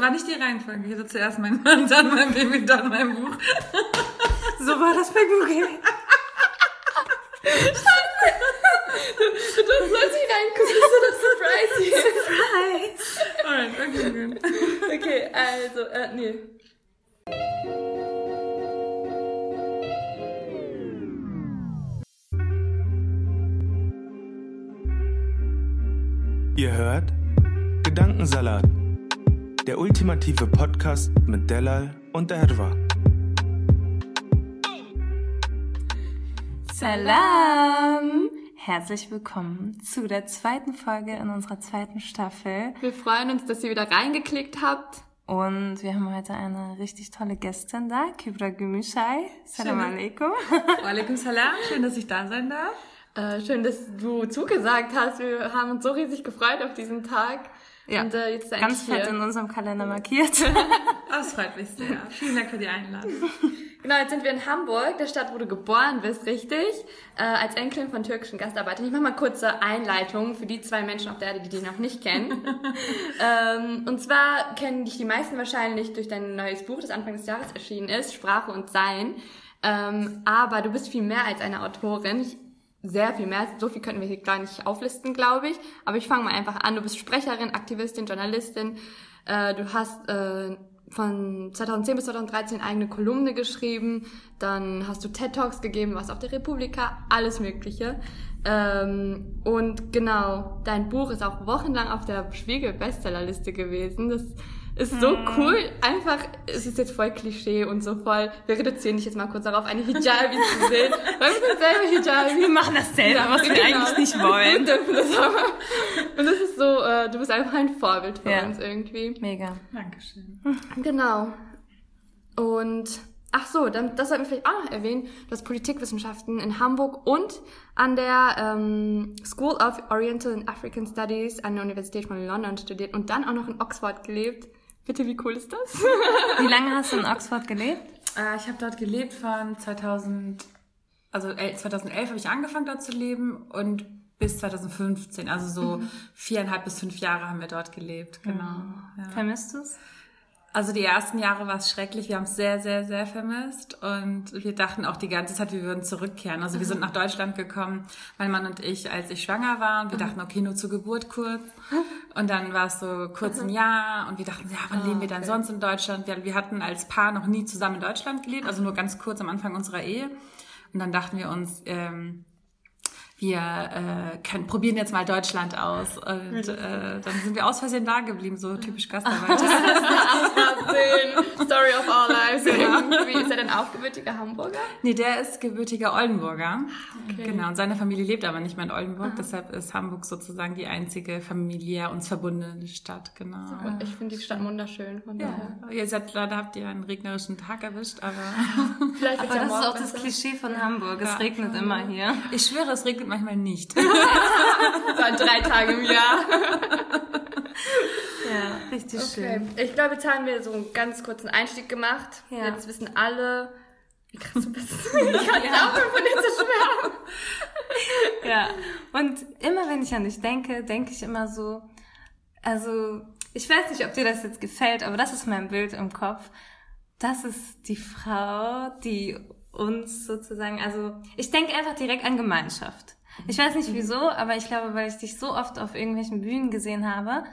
War nicht die Reihenfolge. Ich hatte zuerst mein Mann, dann mein Baby, dann mein Buch. So war das bei Google. Du darfst plötzlich das ist so das Surprise. Alright, okay, gut. Okay, also, äh, nee. Ihr hört Gedankensalat, der ultimative Podcast mit Delal und Erwa. Salam! Herzlich willkommen zu der zweiten Folge in unserer zweiten Staffel. Wir freuen uns, dass ihr wieder reingeklickt habt. Und wir haben heute eine richtig tolle Gästin da, Kibra Gümüşay. Salam Schön. alaikum. Walaikum salam, schön, dass ich da sein darf. Äh, schön, dass du zugesagt hast. Wir haben uns so riesig gefreut auf diesen Tag. Ja, Und äh, jetzt Ganz fett hier. in unserem Kalender markiert. Das freut mich sehr. Vielen Dank für die Einladung. Genau, jetzt sind wir in Hamburg, der Stadt, wo du geboren bist, richtig? Äh, als Enkelin von türkischen Gastarbeitern. Ich mache mal kurze Einleitung für die zwei Menschen auf der Erde, die dich noch nicht kennen. ähm, und zwar kennen dich die meisten wahrscheinlich durch dein neues Buch, das Anfang des Jahres erschienen ist, Sprache und Sein. Ähm, aber du bist viel mehr als eine Autorin. Ich, sehr viel mehr. So viel könnten wir hier gar nicht auflisten, glaube ich. Aber ich fange mal einfach an. Du bist Sprecherin, Aktivistin, Journalistin. Äh, du hast äh, von 2010 bis 2013 eigene Kolumne geschrieben. Dann hast du TED Talks gegeben, warst auf der Republika, alles Mögliche. Ähm, und genau, dein Buch ist auch wochenlang auf der Spiegel-Bestsellerliste gewesen. Das ist so cool. Einfach, es ist jetzt voll Klischee und so voll. Wir reduzieren dich jetzt mal kurz darauf, eine Hijabi zu sehen. Weil ich bin selber Hijabi. Wir machen dasselbe, was wir eigentlich nicht wollen. Wir dürfen das aber. Und das ist so, äh, du bist einfach ein Vorbild für Ja. uns irgendwie. Mega. Dankeschön. Genau. Und ach so, dann, das sollten wir vielleicht auch noch erwähnen. Du hast Politikwissenschaften in Hamburg und an der ähm, School of Oriental and African Studies an der Universität von London studiert und dann auch noch in Oxford gelebt. Bitte, wie cool ist das? Wie lange hast du in Oxford gelebt? Äh, ich habe dort gelebt von 2000, also el- 2011 habe ich angefangen dort zu leben und bis 2015, also so viereinhalb bis fünf Jahre haben wir dort gelebt, genau. Ja. Vermisst du es? Also die ersten Jahre war es schrecklich, wir haben es sehr, sehr, sehr vermisst. Und wir dachten auch die ganze Zeit, wir würden zurückkehren. Also wir sind nach Deutschland gekommen, mein Mann und ich, als ich schwanger war. Und wir dachten, okay, nur zur Geburt kurz. Und dann war es so kurz ein Jahr. Und wir dachten, ja, wann leben wir dann sonst in Deutschland? Wir, wir hatten als Paar noch nie zusammen in Deutschland gelebt, also nur ganz kurz am Anfang unserer Ehe. Und dann dachten wir uns, ähm, wir äh, können, probieren jetzt mal Deutschland aus. Und äh, dann sind wir aus Versehen da geblieben, so typisch Gastarbeiter. Story of our lives. Irgendwie ist er denn auch gebürtiger Hamburger? Nee, der ist gebürtiger Oldenburger. Genau, und seine Familie lebt aber nicht mehr in Oldenburg, deshalb ist Hamburg sozusagen die einzige familiär uns verbundene Stadt, genau. Ich finde die Stadt wunderschön. Von daher. Ja. Ihr seid leider habt ihr einen regnerischen Tag erwischt, aber Vielleicht Aber ja das ist auch das besser. Klischee von Hamburg. Es regnet immer hier. ich schwöre, es regnet manchmal nicht. So an drei Tage im Jahr. Ja, richtig Okay. schön. Ich glaube, jetzt haben wir so einen ganz kurzen Einstieg gemacht. Ja. Jetzt wissen alle, wie krass du bist. Ich kann nicht aufhören, von dir zu schwärmen. Ja. Und immer wenn ich an dich denke, denke ich immer so, also ich weiß nicht, ob dir das jetzt gefällt, aber das ist mein Bild im Kopf. Das ist die Frau, die uns sozusagen, also ich denke einfach direkt an Gemeinschaft. Ich weiß nicht wieso, aber ich glaube, weil ich dich so oft auf irgendwelchen Bühnen gesehen habe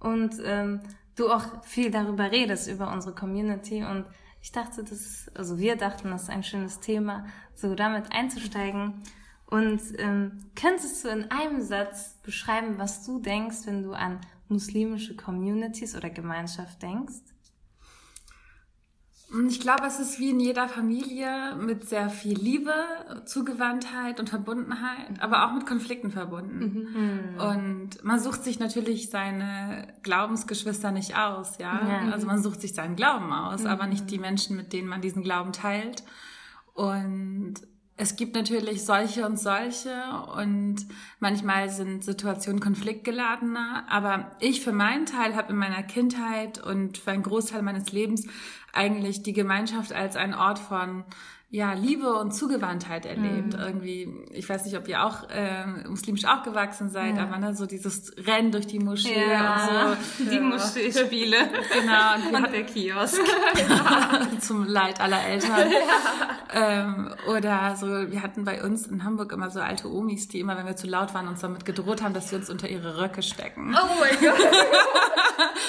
und ähm, du auch viel darüber redest, über unsere Community und ich dachte, das ist, also wir dachten, das ist ein schönes Thema, so damit einzusteigen. Und ähm, könntest du in einem Satz beschreiben, was du denkst, wenn du an muslimische Communities oder Gemeinschaft denkst? Ich glaube, es ist wie in jeder Familie mit sehr viel Liebe, Zugewandtheit und Verbundenheit, aber auch mit Konflikten verbunden. Mhm. Und man sucht sich natürlich seine Glaubensgeschwister nicht aus, ja. ja. Also man sucht sich seinen Glauben aus, mhm. aber nicht die Menschen, mit denen man diesen Glauben teilt. Und es gibt natürlich solche und solche und manchmal sind Situationen konfliktgeladener, aber ich für meinen Teil habe in meiner Kindheit und für einen Großteil meines Lebens eigentlich die Gemeinschaft als ein Ort von ja, Liebe und Zugewandtheit erlebt. Mhm. Irgendwie, ich weiß nicht, ob ihr auch äh, muslimisch aufgewachsen seid, ja. aber ne, so dieses Rennen durch die Moschee ja. und so. Die ja. Moschee-Spiele. Genau. Und, und der Kiosk. Zum Leid aller Eltern. Ähm, oder so, wir hatten bei uns in Hamburg immer so alte Omis, die immer, wenn wir zu laut waren, uns damit gedroht haben, dass sie uns unter ihre Röcke stecken. Oh mein Gott.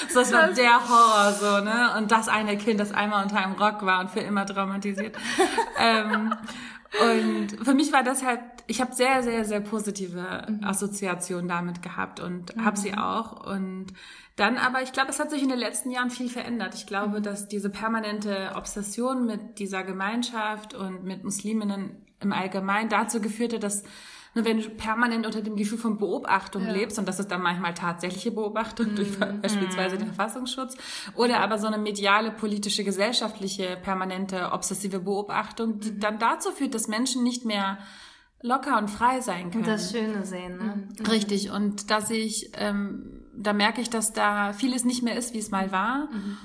so, das war der Horror, so, ne? Und das eine Kind, das einmal unter einem Rock war und für immer traumatisiert ähm, und für mich war das halt, ich habe sehr, sehr, sehr positive mhm. Assoziationen damit gehabt und mhm. habe sie auch. Und dann aber, ich glaube, es hat sich in den letzten Jahren viel verändert. Ich glaube, mhm. dass diese permanente Obsession mit dieser Gemeinschaft und mit Musliminnen im Allgemeinen dazu geführt hat, dass nur wenn du permanent unter dem Gefühl von Beobachtung ja. lebst, und das ist dann manchmal tatsächliche Beobachtung mhm. durch beispielsweise den Verfassungsschutz, oder aber so eine mediale, politische, gesellschaftliche, permanente, obsessive Beobachtung, die mhm. dann dazu führt, dass Menschen nicht mehr locker und frei sein können. Und das Schöne sehen, ne? Mhm. Richtig. Und da sehe ich, ähm, da merke ich, dass da vieles nicht mehr ist, wie es mal war. Mhm.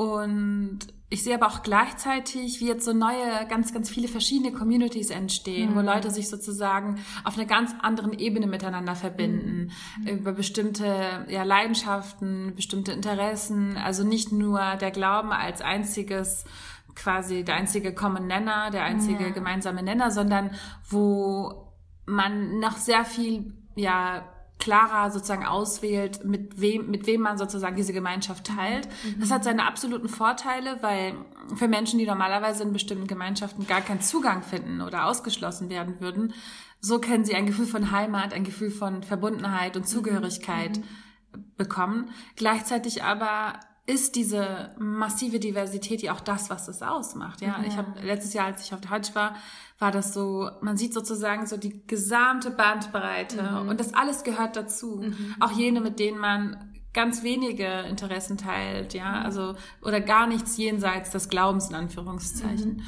Und ich sehe aber auch gleichzeitig, wie jetzt so neue, ganz, ganz viele verschiedene Communities entstehen, mhm. wo Leute sich sozusagen auf einer ganz anderen Ebene miteinander verbinden, mhm. über bestimmte ja, Leidenschaften, bestimmte Interessen, also nicht nur der Glauben als einziges quasi der einzige Common Nenner, der einzige ja. gemeinsame Nenner, sondern wo man noch sehr viel ja klarer sozusagen auswählt, mit wem, mit wem man sozusagen diese Gemeinschaft teilt. Mhm. Das hat seine absoluten Vorteile, weil für Menschen, die normalerweise in bestimmten Gemeinschaften gar keinen Zugang finden oder ausgeschlossen werden würden, so können sie ein Gefühl von Heimat, ein Gefühl von Verbundenheit und Zugehörigkeit mhm. bekommen. Gleichzeitig aber ist diese massive Diversität ja auch das, was es ausmacht. Ja, ja. ich habe letztes Jahr, als ich auf der Hajj war, war das so, man sieht sozusagen so die gesamte Bandbreite mhm. und das alles gehört dazu. Mhm. Auch jene, mit denen man ganz wenige Interessen teilt, ja, mhm. also oder gar nichts jenseits des Glaubens in Anführungszeichen. Mhm.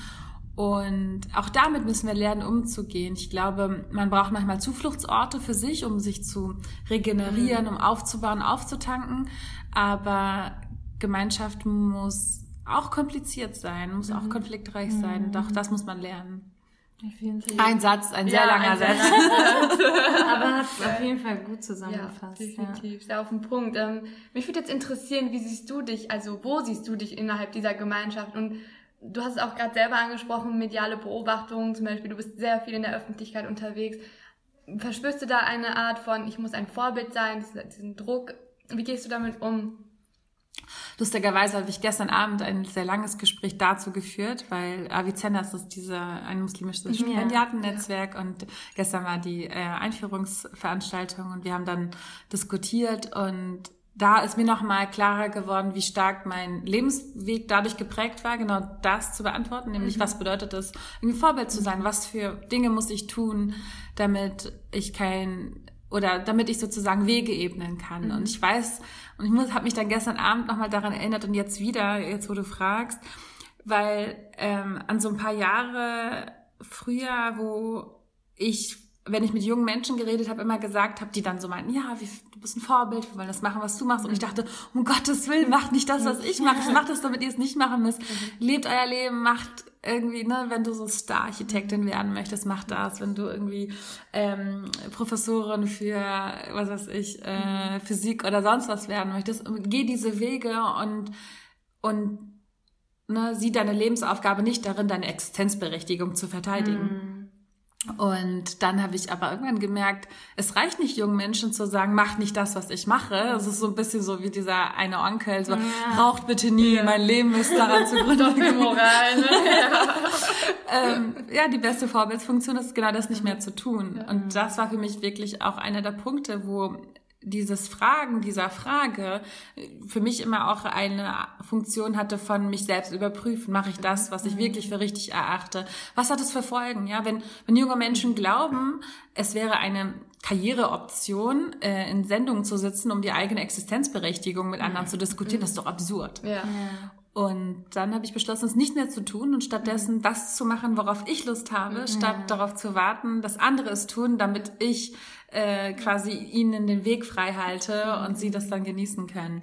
Und auch damit müssen wir lernen, umzugehen. Ich glaube, man braucht manchmal Zufluchtsorte für sich, um sich zu regenerieren, mhm. um aufzubauen, aufzutanken. Aber Gemeinschaft muss auch kompliziert sein, muss auch mhm. konfliktreich sein. Und auch das muss man lernen. Ein Satz, ein sehr ja, langer ein Satz. Aber hat auf jeden Fall gut zusammengefasst. Ja, definitiv, ja. sehr auf den Punkt. Ähm, mich würde jetzt interessieren, wie siehst du dich, also wo siehst du dich innerhalb dieser Gemeinschaft? Und du hast es auch gerade selber angesprochen, mediale Beobachtungen, zum Beispiel, du bist sehr viel in der Öffentlichkeit unterwegs. Verspürst du da eine Art von, ich muss ein Vorbild sein, diesen Druck? Wie gehst du damit um? Lustigerweise habe ich gestern Abend ein sehr langes Gespräch dazu geführt, weil Avicenna ist diese, ein muslimisches Stipendiatennetzwerk ja. und gestern war die äh, Einführungsveranstaltung und wir haben dann diskutiert und da ist mir nochmal klarer geworden, wie stark mein Lebensweg dadurch geprägt war, genau das zu beantworten, nämlich mhm. was bedeutet es, irgendwie Vorbild zu sein, was für Dinge muss ich tun, damit ich kein oder damit ich sozusagen Wege ebnen kann. Mhm. Und ich weiß, und ich habe mich dann gestern Abend nochmal daran erinnert und jetzt wieder, jetzt wo du fragst, weil ähm, an so ein paar Jahre früher, wo ich, wenn ich mit jungen Menschen geredet habe, immer gesagt habe, die dann so meinten, ja, wie, du bist ein Vorbild, wir wollen das machen, was du machst. Und ich dachte, um Gottes Willen, macht nicht das, was ich mache. Macht das, damit ihr es nicht machen müsst. Mhm. Lebt euer Leben, macht irgendwie, ne, wenn du so Star-Architektin werden möchtest, mach das. Wenn du irgendwie ähm, Professorin für, was weiß ich, äh, Physik oder sonst was werden möchtest, geh diese Wege und und ne, sieh deine Lebensaufgabe nicht darin, deine Existenzberechtigung zu verteidigen. Mm. Und dann habe ich aber irgendwann gemerkt, es reicht nicht jungen Menschen zu sagen, mach nicht das, was ich mache. Es ist so ein bisschen so wie dieser eine Onkel, so, ja. raucht bitte nie, ja. mein Leben ist daran zu gründen. Moral, ne? ja. ähm, ja, die beste Vorbildsfunktion ist genau das nicht mehr zu tun. Und das war für mich wirklich auch einer der Punkte, wo dieses Fragen dieser Frage für mich immer auch eine Funktion hatte von mich selbst überprüfen. Mache ich das, was ich wirklich für richtig erachte? Was hat es für Folgen? Ja, wenn, wenn junge Menschen glauben, es wäre eine Karriereoption, äh, in Sendungen zu sitzen, um die eigene Existenzberechtigung mit anderen zu diskutieren, das ist doch absurd. Ja. Und dann habe ich beschlossen, es nicht mehr zu tun und stattdessen das zu machen, worauf ich Lust habe, statt darauf zu warten, dass andere es tun, damit ich äh, quasi ihnen den Weg frei halte und sie das dann genießen können.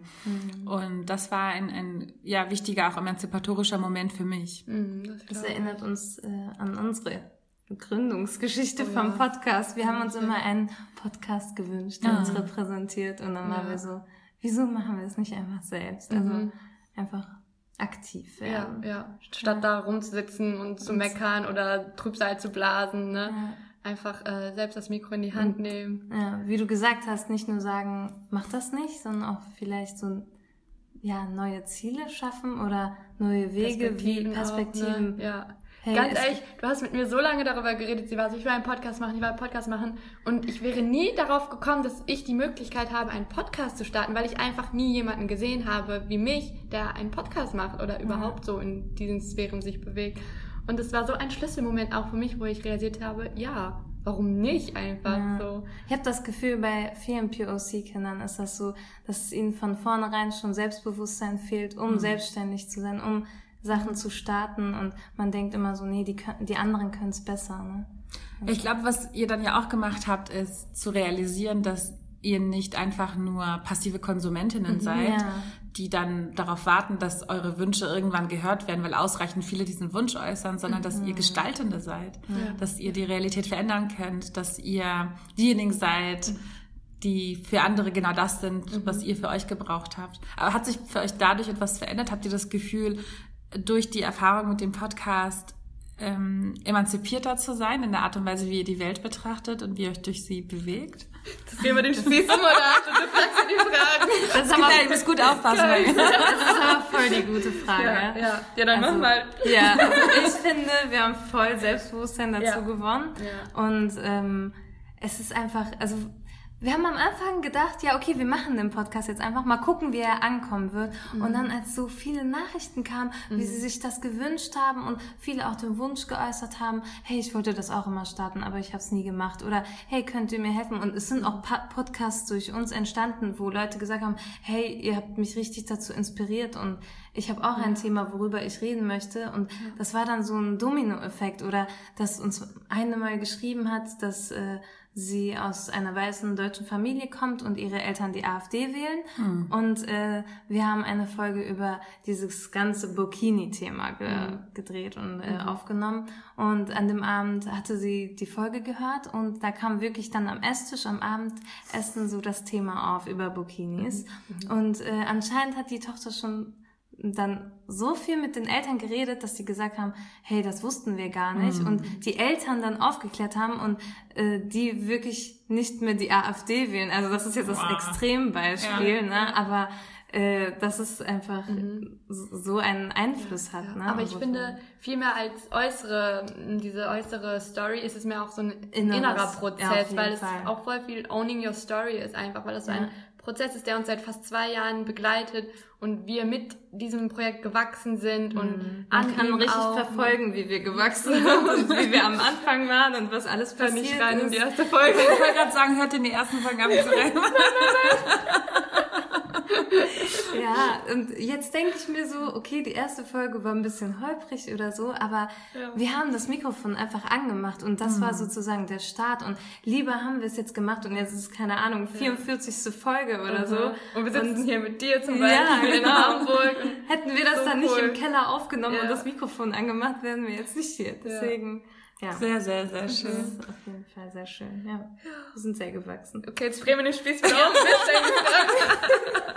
Und das war ein, ein ja wichtiger, auch emanzipatorischer Moment für mich. Das erinnert uns äh, an unsere Gründungsgeschichte vom Podcast. Wir haben uns immer einen Podcast gewünscht, der uns repräsentiert. Und dann waren wir so, wieso machen wir es nicht einfach selbst? Also einfach aktiv Ja, werden. ja. Statt da rumzusitzen und zu meckern oder Trübsal zu blasen, ne? Ja. Einfach äh, selbst das Mikro in die Hand nehmen. Ja, wie du gesagt hast, nicht nur sagen, mach das nicht, sondern auch vielleicht so ja, neue Ziele schaffen oder neue Wege, wie Perspektiven. Auch, ne? Ja. Hey, Ganz ehrlich, du hast mit mir so lange darüber geredet, sie war so, ich will einen Podcast machen, ich will einen Podcast machen. Und ich wäre nie darauf gekommen, dass ich die Möglichkeit habe, einen Podcast zu starten, weil ich einfach nie jemanden gesehen habe wie mich, der einen Podcast macht oder überhaupt so in diesen Sphären sich bewegt. Und es war so ein Schlüsselmoment auch für mich, wo ich realisiert habe, ja, warum nicht einfach Ja. so. Ich habe das Gefühl, bei vielen POC-Kindern ist das so, dass es ihnen von vornherein schon Selbstbewusstsein fehlt, um selbstständig zu sein, um Sachen zu starten. Und man denkt immer so, nee, die, können, die anderen können es besser. Ne? Ich glaube, was ihr dann ja auch gemacht habt, ist zu realisieren, dass ihr nicht einfach nur passive Konsumentinnen seid, Ja. die dann darauf warten, dass eure Wünsche irgendwann gehört werden, weil ausreichend viele diesen Wunsch äußern, sondern dass ihr Gestaltende seid, dass ihr die Realität verändern könnt, dass ihr diejenigen seid, die für andere genau das sind, was ihr für euch gebraucht habt. Aber hat sich für euch dadurch etwas verändert? Habt ihr das Gefühl, durch die Erfahrung mit dem Podcast ähm, emanzipierter zu sein in der Art und Weise, wie ihr die Welt betrachtet und wie ihr euch durch sie bewegt? Das gehen wir den Spieß um oder du fragst die Fragen. Das ist aber, ihr müsst gut aufpassen. das ist aber voll die gute Frage. Ja, ja. ja dann Also- mach mal. Ja, ich finde, wir haben voll Selbstbewusstsein dazu Ja. gewonnen. Ja. Und ähm, es ist einfach, also wir haben am Anfang gedacht, ja, okay, wir machen den Podcast jetzt einfach, mal gucken, wie er ankommen wird. Und dann, als so viele Nachrichten kamen, wie sie sich das gewünscht haben und viele auch den Wunsch geäußert haben, hey, ich wollte das auch immer starten, aber ich habe es nie gemacht. Oder hey, könnt ihr mir helfen? Und es sind auch Podcasts durch uns entstanden, wo Leute gesagt haben, hey, ihr habt mich richtig dazu inspiriert und ich habe auch ein Thema, worüber ich reden möchte. Und das war dann so ein Dominoeffekt. Oder dass uns eine mal geschrieben hat, dass äh, sie aus einer weißen deutschen Familie kommt und ihre Eltern die AfD wählen. Und äh, wir haben eine Folge über dieses ganze Burkini-Thema ge gedreht und äh, aufgenommen. Und an dem Abend hatte sie die Folge gehört und da kam wirklich dann am Esstisch, am Abendessen so das Thema auf über Burkinis. Und äh, anscheinend hat die Tochter schon dann so viel mit den Eltern geredet, dass sie gesagt haben, hey, das wussten wir gar nicht. Und die Eltern dann aufgeklärt haben und äh, die wirklich nicht mehr die AfD wählen. Also das ist jetzt das Wow. Extrembeispiel, ne? Aber äh, dass es einfach so einen Einfluss hat. Ne? Aber ich Also finde, viel mehr als äußere, diese äußere Story ist es mehr auch so ein innerer ja, Prozess, jeden weil es Fall. auch voll viel Owning Your Story ist einfach, weil das so ein Prozess ist, der uns seit fast zwei Jahren begleitet und wir mit diesem Projekt gewachsen sind und man kann richtig auch, verfolgen, wie wir gewachsen sind und wie wir am Anfang waren und was alles passiert ich rein in ist. die erste Folge. Ich wollte gerade sagen, hört in die ersten Folgen ab zu rein. Ja, und jetzt denke ich mir so, okay, die erste Folge war ein bisschen holprig oder so, aber wir haben das Mikrofon einfach angemacht und das war sozusagen der Start und lieber haben wir es jetzt gemacht und jetzt ist es, keine Ahnung, 44. Folge oder so. Und wir sitzen hier mit dir zum Ja, Beispiel in genau. Hamburg. Und Hätten wir das So dann nicht cool. im Keller aufgenommen Ja. und das Mikrofon angemacht, wären wir jetzt nicht hier. Deswegen, ja. Sehr, sehr, sehr Das schön. ist auf jeden Fall sehr schön, ja. Wir sind sehr gewachsen. okay, jetzt drehen wir den Spieß wieder um. Wir stellen die Fragen.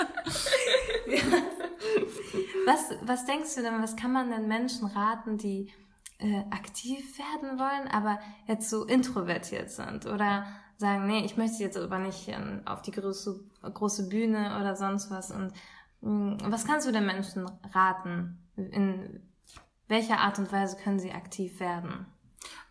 Was, was denkst du denn, was kann man denn Menschen raten, die äh, aktiv werden wollen, aber jetzt so introvertiert sind oder sagen, nee, ich möchte jetzt aber nicht ähm, auf die große, große Bühne oder sonst was. Und mh, was kannst du den Menschen raten? In welcher Art und Weise können sie aktiv werden?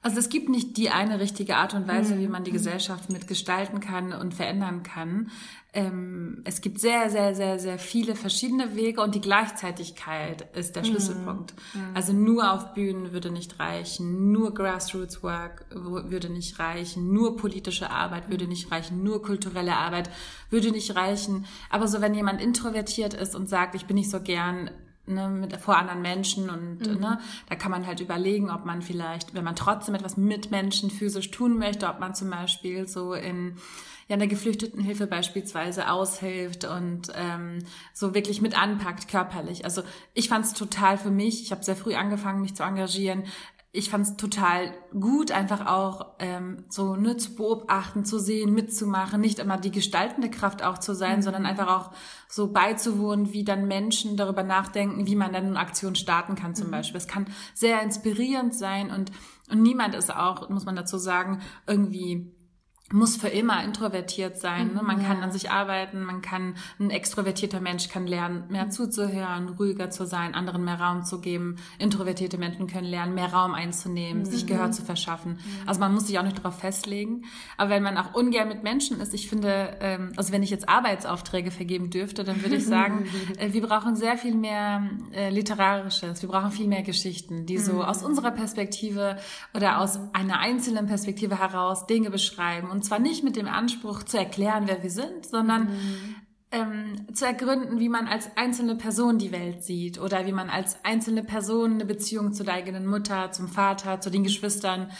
Also es gibt nicht die eine richtige Art und Weise, wie Mhm. man die Gesellschaft mitgestalten kann und verändern kann. Ähm, es gibt sehr, sehr, sehr, sehr viele verschiedene Wege und die Gleichzeitigkeit ist der Schlüsselpunkt. Also nur auf Bühnen würde nicht reichen, nur Grassroots Work würde nicht reichen, nur politische Arbeit würde nicht reichen, nur kulturelle Arbeit würde nicht reichen. Aber so wenn jemand introvertiert ist und sagt, ich bin nicht so gern ne, mit, vor anderen Menschen und ne, da kann man halt überlegen, ob man vielleicht, wenn man trotzdem etwas mit Menschen physisch tun möchte, ob man zum Beispiel so in ja, in der Geflüchtetenhilfe beispielsweise aushilft und ähm, so wirklich mit anpackt körperlich. Also ich fand es total für mich, ich habe sehr früh angefangen, mich zu engagieren. Ich fand es total gut, einfach auch ähm, so ne, zu beobachten, zu sehen, mitzumachen, nicht immer die gestaltende Kraft auch zu sein, sondern einfach auch so beizuwohnen, wie dann Menschen darüber nachdenken, wie man dann eine Aktion starten kann zum Beispiel. Es kann sehr inspirierend sein und, und niemand ist auch, muss man dazu sagen, irgendwie muss für immer introvertiert sein. Ne? Man kann an sich arbeiten, man kann, ein extrovertierter Mensch kann lernen, mehr zuzuhören, ruhiger zu sein, anderen mehr Raum zu geben. Introvertierte Menschen können lernen, mehr Raum einzunehmen, sich Gehör zu verschaffen. Also man muss sich auch nicht darauf festlegen. Aber wenn man auch ungern mit Menschen ist, ich finde, ähm, also wenn ich jetzt Arbeitsaufträge vergeben dürfte, dann würde ich sagen, äh, wir brauchen sehr viel mehr äh, Literarisches, wir brauchen viel mehr Geschichten, die so aus unserer Perspektive oder aus einer einzelnen Perspektive heraus Dinge beschreiben. Und zwar nicht mit dem Anspruch zu erklären, wer wir sind, sondern ähm, zu ergründen, wie man als einzelne Person die Welt sieht oder wie man als einzelne Person eine Beziehung zu der eigenen Mutter, zum Vater, zu den Geschwistern,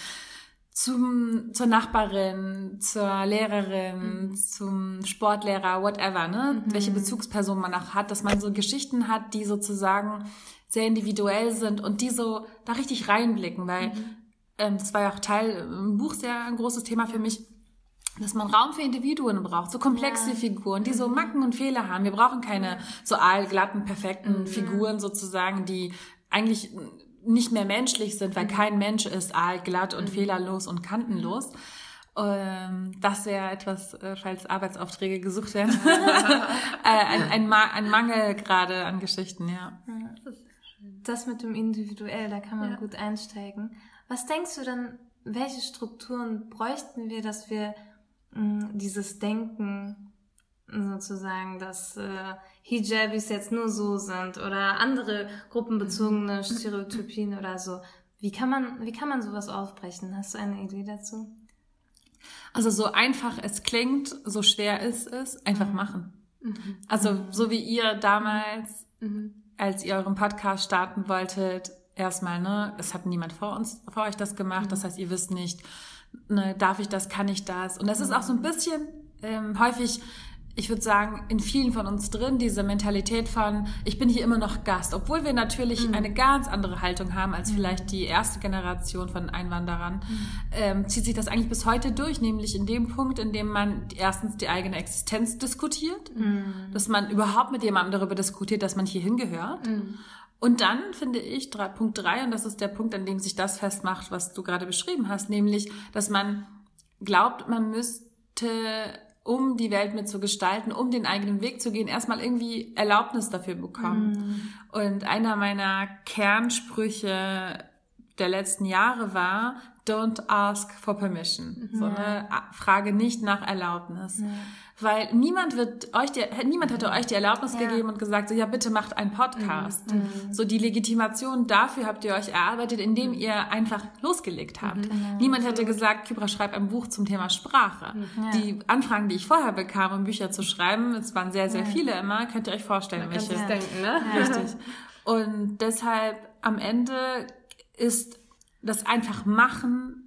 zum, zur Nachbarin, zur Lehrerin, zum Sportlehrer, whatever, ne? Welche Bezugsperson man auch hat, dass man so Geschichten hat, die sozusagen sehr individuell sind und die so da richtig reinblicken, weil ähm, das war ja auch Teil im Buch sehr ein großes Thema für mich, dass man Raum für Individuen braucht, so komplexe Figuren, die so Macken und Fehler haben. Wir brauchen keine so aalglatten, perfekten Figuren sozusagen, die eigentlich nicht mehr menschlich sind, weil kein Mensch ist aalglatt und fehlerlos und kantenlos. Ähm, das wäre etwas, äh, falls Arbeitsaufträge gesucht werden. äh, ein, ein, Ma ein Mangel gerade an Geschichten, ja. Das mit dem Individuell, da kann man gut einsteigen. Was denkst du denn, welche Strukturen bräuchten wir, dass wir dieses Denken sozusagen, dass äh, Hijabis jetzt nur so sind oder andere gruppenbezogene Stereotypien oder so. Wie kann man, wie kann man sowas aufbrechen? Hast du eine Idee dazu? Also so einfach es klingt, so schwer ist es, einfach machen. Also so wie ihr damals, als ihr euren Podcast starten wolltet, erstmal, ne, es hat niemand vor uns, vor euch das gemacht. Das heißt, ihr wisst nicht, ne, darf ich das, kann ich das? Und das ist auch so ein bisschen ähm, häufig ich würde sagen, in vielen von uns drin, diese Mentalität von, ich bin hier immer noch Gast, obwohl wir natürlich eine ganz andere Haltung haben als vielleicht die erste Generation von Einwanderern, ähm, zieht sich das eigentlich bis heute durch, nämlich in dem Punkt, in dem man erstens die eigene Existenz diskutiert, dass man überhaupt mit jemandem darüber diskutiert, dass man hier hingehört. Und dann finde ich Punkt drei, und das ist der Punkt, an dem sich das festmacht, was du gerade beschrieben hast, nämlich, dass man glaubt, man müsste um die Welt mit zu gestalten, um den eigenen Weg zu gehen, erstmal irgendwie Erlaubnis dafür bekommen. Und einer meiner Kernsprüche der letzten Jahre war, don't ask for permission. So eine Frage nicht nach Erlaubnis. Weil niemand wird euch die, niemand hätte euch die Erlaubnis gegeben und gesagt, so, ja, bitte macht einen Podcast. So die Legitimation dafür habt ihr euch erarbeitet, indem ihr einfach losgelegt habt. Niemand hätte gesagt, Kybra, schreib ein Buch zum Thema Sprache. Die Anfragen, die ich vorher bekam, um Bücher zu schreiben, es waren sehr, sehr viele immer, könnt ihr euch vorstellen, welche. Kannst du denken, ne? Richtig. Und deshalb am Ende ist das einfach machen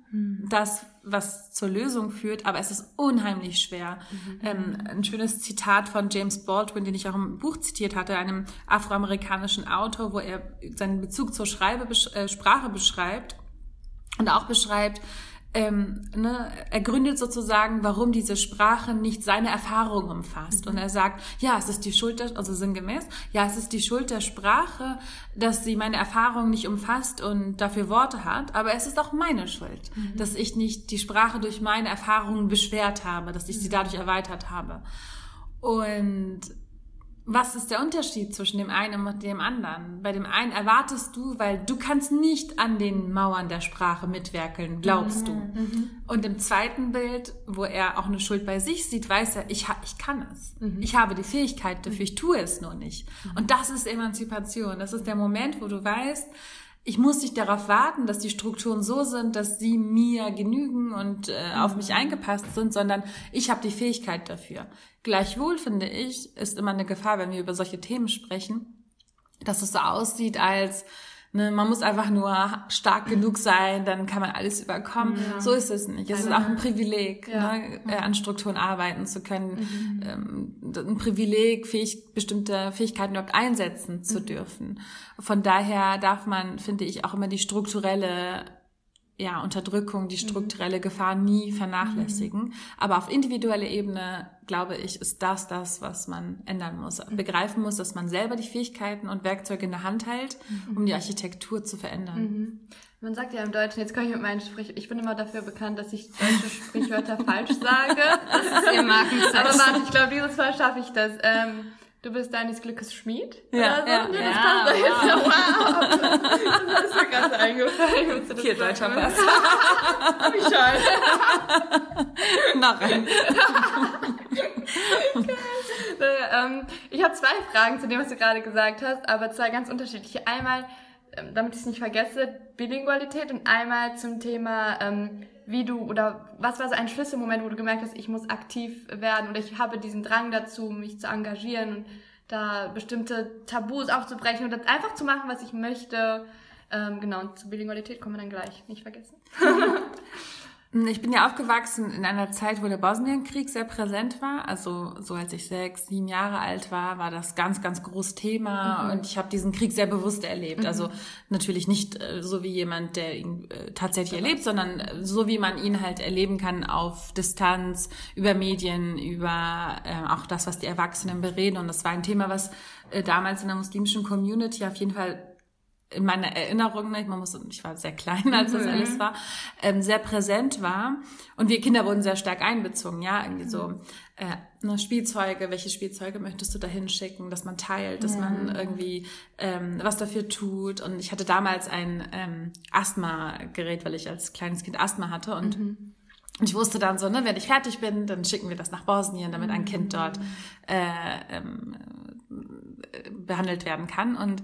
das, was zur Lösung führt, aber es ist unheimlich schwer. Ähm, ein schönes Zitat von James Baldwin, den ich auch im Buch zitiert hatte, einem afroamerikanischen Autor, wo er seinen Bezug zur Schreibe, äh, Sprache beschreibt und auch beschreibt, ähm, ne, er gründet sozusagen, warum diese Sprache nicht seine Erfahrung umfasst. Und er sagt, ja, es ist die Schuld, der, also sinngemäß, ja, es ist die Schuld der Sprache, dass sie meine Erfahrung nicht umfasst und dafür Worte hat, aber es ist auch meine Schuld, dass ich nicht die Sprache durch meine Erfahrungen beschwert habe, dass ich sie dadurch erweitert habe. Und was ist der Unterschied zwischen dem einen und dem anderen? Bei dem einen erwartest du, weil du kannst nicht an den Mauern der Sprache mitwerkeln, glaubst du. Und im zweiten Bild, wo er auch eine Schuld bei sich sieht, weiß er, ich, ich kann es. Ich habe die Fähigkeit dafür, ich tue es nur nicht. Und das ist Emanzipation. Das ist der Moment, wo du weißt, ich muss nicht darauf warten, dass die Strukturen so sind, dass sie mir genügen und äh, auf mich eingepasst sind, sondern ich habe die Fähigkeit dafür. Gleichwohl finde ich, ist immer eine Gefahr, wenn wir über solche Themen sprechen, dass es so aussieht, als ne, man muss einfach nur stark genug sein, dann kann man alles überkommen. Ja. So ist es nicht. Es ist auch ein Privileg, ja. ne, äh, an Strukturen arbeiten zu können, mhm. ähm, ein Privileg, fähig, bestimmte Fähigkeiten überhaupt einsetzen zu mhm. dürfen. Von daher darf man, finde ich, auch immer die strukturelle ja, Unterdrückung, die mhm. strukturelle Gefahr nie vernachlässigen. Mhm. Aber auf individueller Ebene, glaube ich, ist das das, was man ändern muss. Mhm. Begreifen muss, dass man selber die Fähigkeiten und Werkzeuge in der Hand hält, um die Architektur zu verändern. Man sagt ja im Deutschen, jetzt komme ich mit meinen Sprich, ich bin immer dafür bekannt, dass ich deutsche Sprichwörter falsch sage. Das ist ihr Markenzeichen. Aber warte, ich glaube, dieses Mal schaffe ich das. Ähm, du bist deines Glückes Schmied. Ja, so. ja, ja, ja, passt ja, wow. Das ist mir gerade eingefallen. Hier, deutscher Pass. Wie schade. Noch ein. ähm, ich habe zwei Fragen zu dem, was du gerade gesagt hast, aber zwei ganz unterschiedliche. Einmal, ähm, damit ich es nicht vergesse, Bilingualität und einmal zum Thema, ähm, wie du oder was war so ein Schlüsselmoment, wo du gemerkt hast, ich muss aktiv werden oder ich habe diesen Drang dazu, mich zu engagieren und da bestimmte Tabus aufzubrechen und einfach zu machen, was ich möchte. Ähm, genau, und zur Bilingualität kommen wir dann gleich, nicht vergessen. Ich bin ja aufgewachsen in einer Zeit, wo der Bosnienkrieg sehr präsent war. Also so als ich sechs, sieben Jahre alt war, war das ganz, ganz großes Thema mhm. und ich habe diesen Krieg sehr bewusst erlebt. Mhm. Also natürlich nicht äh, so wie jemand, der ihn äh, tatsächlich erlebt, sondern äh, so wie man ihn halt erleben kann auf Distanz, über Medien, über äh, auch das, was die Erwachsenen bereden. Und das war ein Thema, was äh, damals in der muslimischen Community auf jeden Fall in meiner Erinnerung, ne, man muss, ich war sehr klein, als das mhm. alles war, ähm, sehr präsent war. Und wir Kinder wurden sehr stark einbezogen, ja, irgendwie so äh, ne, Spielzeuge, welche Spielzeuge möchtest du da hinschicken, dass man teilt, dass ja. man irgendwie ähm, was dafür tut. Und ich hatte damals ein ähm, Asthma-Gerät, weil ich als kleines Kind Asthma hatte und mhm. Und ich wusste dann so, ne, wenn ich fertig bin, dann schicken wir das nach Bosnien, damit ein Kind dort äh, ähm, behandelt werden kann. Und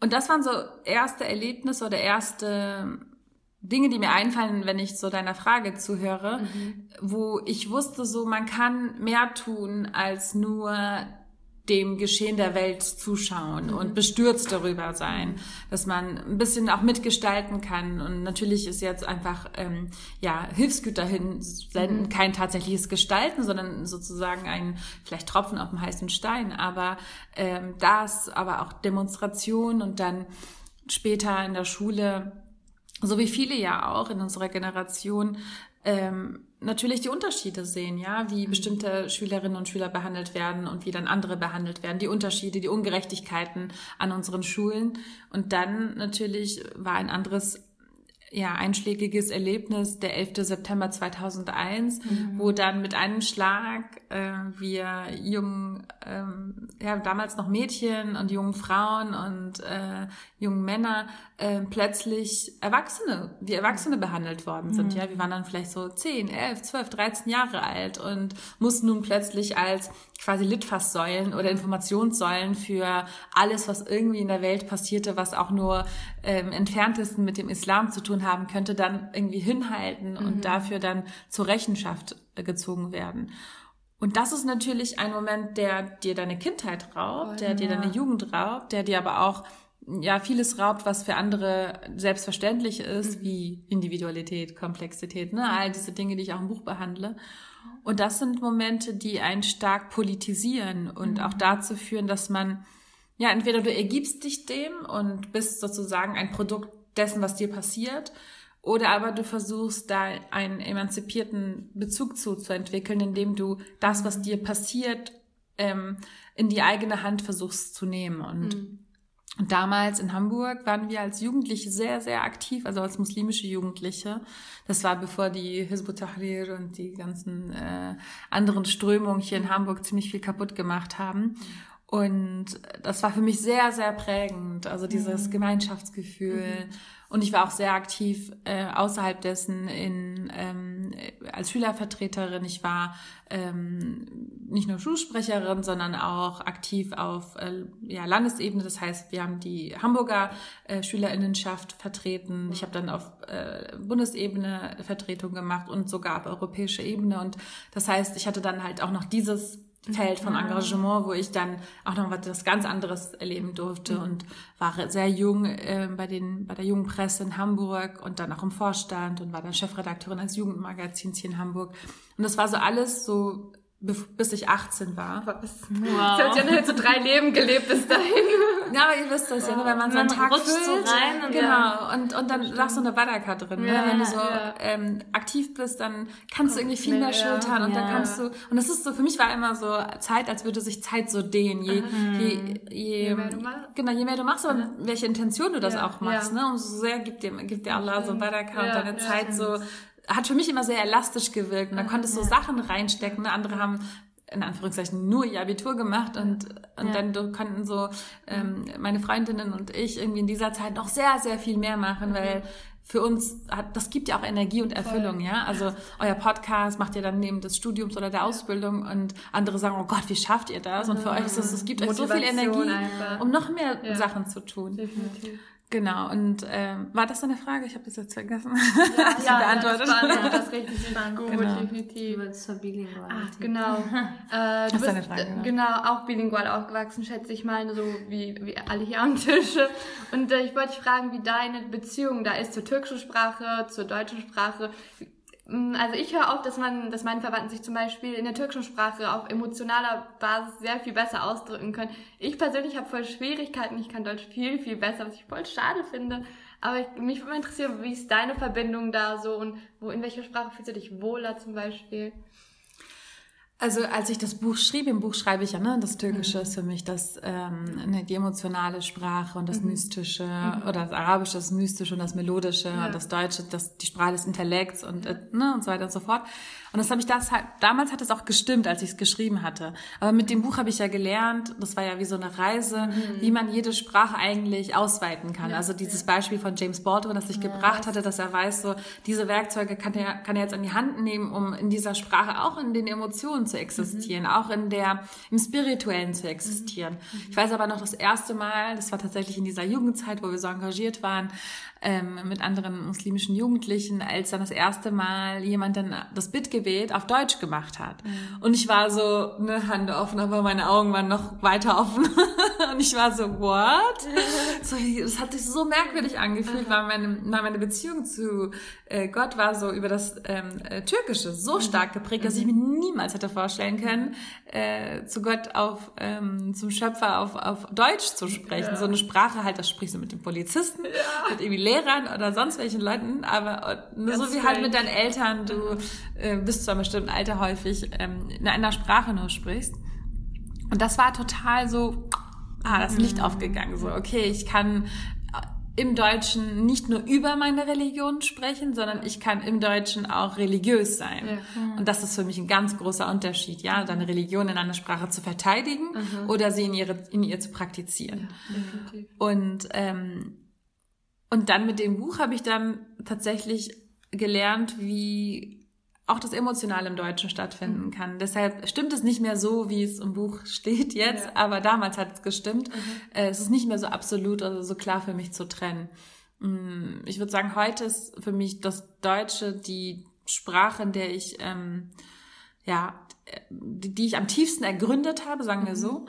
und das waren so erste Erlebnisse oder erste Dinge, die mir einfallen, wenn ich so deiner Frage zuhöre, mhm. wo ich wusste, so man kann mehr tun als nur dem Geschehen der Welt zuschauen mhm. und bestürzt darüber sein, dass man ein bisschen auch mitgestalten kann. Und natürlich ist jetzt einfach ähm, ja Hilfsgüter hinsenden mhm. kein tatsächliches Gestalten, sondern sozusagen ein vielleicht Tropfen auf dem heißen Stein. Aber ähm, das, aber auch Demonstrationen und dann später in der Schule so wie viele ja auch in unserer Generation ähm, natürlich die Unterschiede sehen, ja, wie mhm. bestimmte Schülerinnen und Schüler behandelt werden und wie dann andere behandelt werden, die Unterschiede, die Ungerechtigkeiten an unseren Schulen. Und dann natürlich war ein anderes ja, einschlägiges Erlebnis der 11. September 2001, mhm. wo dann mit einem Schlag äh, wir jungen, ähm, ja, damals noch Mädchen und jungen Frauen und äh, jungen Männer äh, plötzlich Erwachsene, wie Erwachsene behandelt worden sind. Mhm. Ja, wir waren dann vielleicht so 10, 11, 12, 13 Jahre alt und mussten nun plötzlich als quasi Litfaßsäulen oder Informationssäulen für alles, was irgendwie in der Welt passierte, was auch nur ähm, entferntesten mit dem Islam zu tun haben könnte, dann irgendwie hinhalten mhm. und dafür dann zur Rechenschaft äh, gezogen werden. Und das ist natürlich ein Moment, der dir deine Kindheit raubt, der dir deine Jugend raubt, der dir aber auch ja vieles raubt, was für andere selbstverständlich ist, mhm. wie Individualität, Komplexität, ne, all diese Dinge, die ich auch im Buch behandle. Und das sind Momente, die einen stark politisieren und mhm. auch dazu führen, dass man, ja, entweder du ergibst dich dem und bist sozusagen ein Produkt dessen, was dir passiert, oder aber du versuchst da einen emanzipierten Bezug zu, zu entwickeln, indem du das, was dir passiert, ähm, in die eigene Hand versuchst zu nehmen. Und mhm. Und damals in Hamburg waren wir als Jugendliche sehr, sehr aktiv, also als muslimische Jugendliche. Das war bevor die Hizb Tahrir und die ganzen äh, anderen Strömungen hier in Hamburg ziemlich viel kaputt gemacht haben. Und das war für mich sehr, sehr prägend. Also dieses Gemeinschaftsgefühl. Und ich war auch sehr aktiv äh, außerhalb dessen in, ähm, als Schülervertreterin. Ich war ähm, nicht nur Schulsprecherin, sondern auch aktiv auf äh, ja, Landesebene. Das heißt, wir haben die Hamburger äh, Schülerinnenschaft vertreten. Ich habe dann auf äh, Bundesebene Vertretung gemacht und sogar auf europäischer Ebene. Und das heißt, ich hatte dann halt auch noch dieses Feld von Engagement, wo ich dann auch noch was ganz anderes erleben durfte Mhm. und war sehr jung äh, bei den bei der jungen Presse in Hamburg und dann auch im Vorstand und war dann Chefredakteurin eines Jugendmagazins hier in Hamburg und das war so alles so bis ich 18 war. Was? Wow. Ich habe ja so drei Leben gelebt bis dahin. Ja, aber ihr wisst das ja, ne, wenn man so einen Man Tag rutscht so füllt, rein und genau, ja. und, und dann lag so eine Badaka drin, ne? Ja, wenn du so ja. ähm, aktiv bist, dann kannst du irgendwie viel mehr, mehr schultern und dann kannst du, und das ist so, für mich war immer so Zeit, als würde sich Zeit so dehnen, je, je, je, Je mehr du machst. genau, je mehr du machst und welche Intention du das Ja, auch machst, ja. ne, umso sehr gibt dir, gibt dir Allah so Badaka und deine ja, Zeit so, hat für mich immer sehr elastisch gewirkt. Und da konntest du so Sachen reinstecken, andere haben in Anführungszeichen nur ihr Abitur gemacht und, und dann du- konnten so ähm, meine Freundinnen und ich irgendwie in dieser Zeit noch sehr, sehr viel mehr machen, weil für uns hat, das gibt ja auch Energie und Erfüllung, ja. Also euer Podcast macht ihr dann neben des Studiums oder der Ausbildung und andere sagen, oh Gott, wie schafft ihr das? Und für euch ist es, es gibt euch so viel Motivation Energie, einfach. um noch mehr Sachen zu tun. Definitiv. Genau. Und ähm, war das deine Frage? Ich habe das jetzt vergessen. Ja, beantwortet. Das, war, ja, das richtig spannend. Gut, Genau. definitiv. Über zur Bilingualität. Ach, genau. Äh, du bist deine Frage, ja. genau auch bilingual aufgewachsen, schätze ich mal, so wie, wie alle hier am Tisch. Und äh, ich wollte dich fragen, wie deine Beziehung da ist zur türkischen Sprache, zur deutschen Sprache. Mm, Also ich höre auch, dass man, dass meine Verwandten sich zum Beispiel in der türkischen Sprache auf emotionaler Basis sehr viel besser ausdrücken können. Ich persönlich habe voll Schwierigkeiten. Ich kann Deutsch viel, viel besser, was ich voll schade finde. Aber ich, mich würde mal interessieren, wie ist deine Verbindung da so und wo, in welcher Sprache fühlst du dich wohler zum Beispiel? Also als ich das Buch schrieb, im Buch schreibe ich ja, ne, das Türkische ist für mich das, ähm, ne, die emotionale Sprache und das Mystische oder das Arabische, das Mystische und das Melodische und das Deutsche, das, die Sprache des Intellekts und, äh, ne, und so weiter und so fort. Und das habe ich das halt, damals hat es auch gestimmt, als ich es geschrieben hatte. Aber mit dem Buch habe ich ja gelernt, das war ja wie so eine Reise, wie man jede Sprache eigentlich ausweiten kann. Also dieses Beispiel von James Baldwin, das ich gebracht hatte, dass er weiß, so diese Werkzeuge kann er, kann er jetzt an die Hand nehmen, um in dieser Sprache auch in den Emotionen zu existieren, auch in der, im Spirituellen zu existieren. Ich weiß aber noch das erste Mal, das war tatsächlich in dieser Jugendzeit, wo wir so engagiert waren, ähm, mit anderen muslimischen Jugendlichen, als dann das erste Mal jemand dann das Bittgebet auf Deutsch gemacht hat. Und ich war so, eine Hand offen, aber meine Augen waren noch weiter offen. Und ich war so, what? So, das hat sich so merkwürdig angefühlt, weil meine, weil meine Beziehung zu äh, Gott war so über das ähm, äh, Türkische so stark geprägt, dass ich mir niemals hätte vorstellen können, äh, zu Gott auf, ähm, zum Schöpfer auf, auf Deutsch zu sprechen. So eine Sprache halt, das sprichst du mit den Polizisten, mit irgendwie Lehrern oder sonst welchen Leuten, aber äh, nur so wie halt mit deinen Eltern, du äh, bis zu einem bestimmten Alter häufig ähm, in einer Sprache nur sprichst. Und das war total so, ah, das Licht aufgegangen. So, okay, ich kann äh, im Deutschen nicht nur über meine Religion sprechen, sondern ich kann im Deutschen auch religiös sein. Und das ist für mich ein ganz großer Unterschied, ja, deine Religion in einer Sprache zu verteidigen oder sie in, ihre, in ihr zu praktizieren. Und, ähm, und dann mit dem Buch habe ich dann tatsächlich gelernt, wie auch das Emotionale im Deutschen stattfinden kann. Deshalb stimmt es nicht mehr so, wie es im Buch steht jetzt, aber damals hat es gestimmt. Äh, Es ist nicht mehr so absolut oder so klar für mich zu trennen. Mm, Ich würde sagen, heute ist für mich das Deutsche die Sprache, in der ich, ähm, ja, äh, die, die ich am tiefsten ergründet habe, sagen wir so.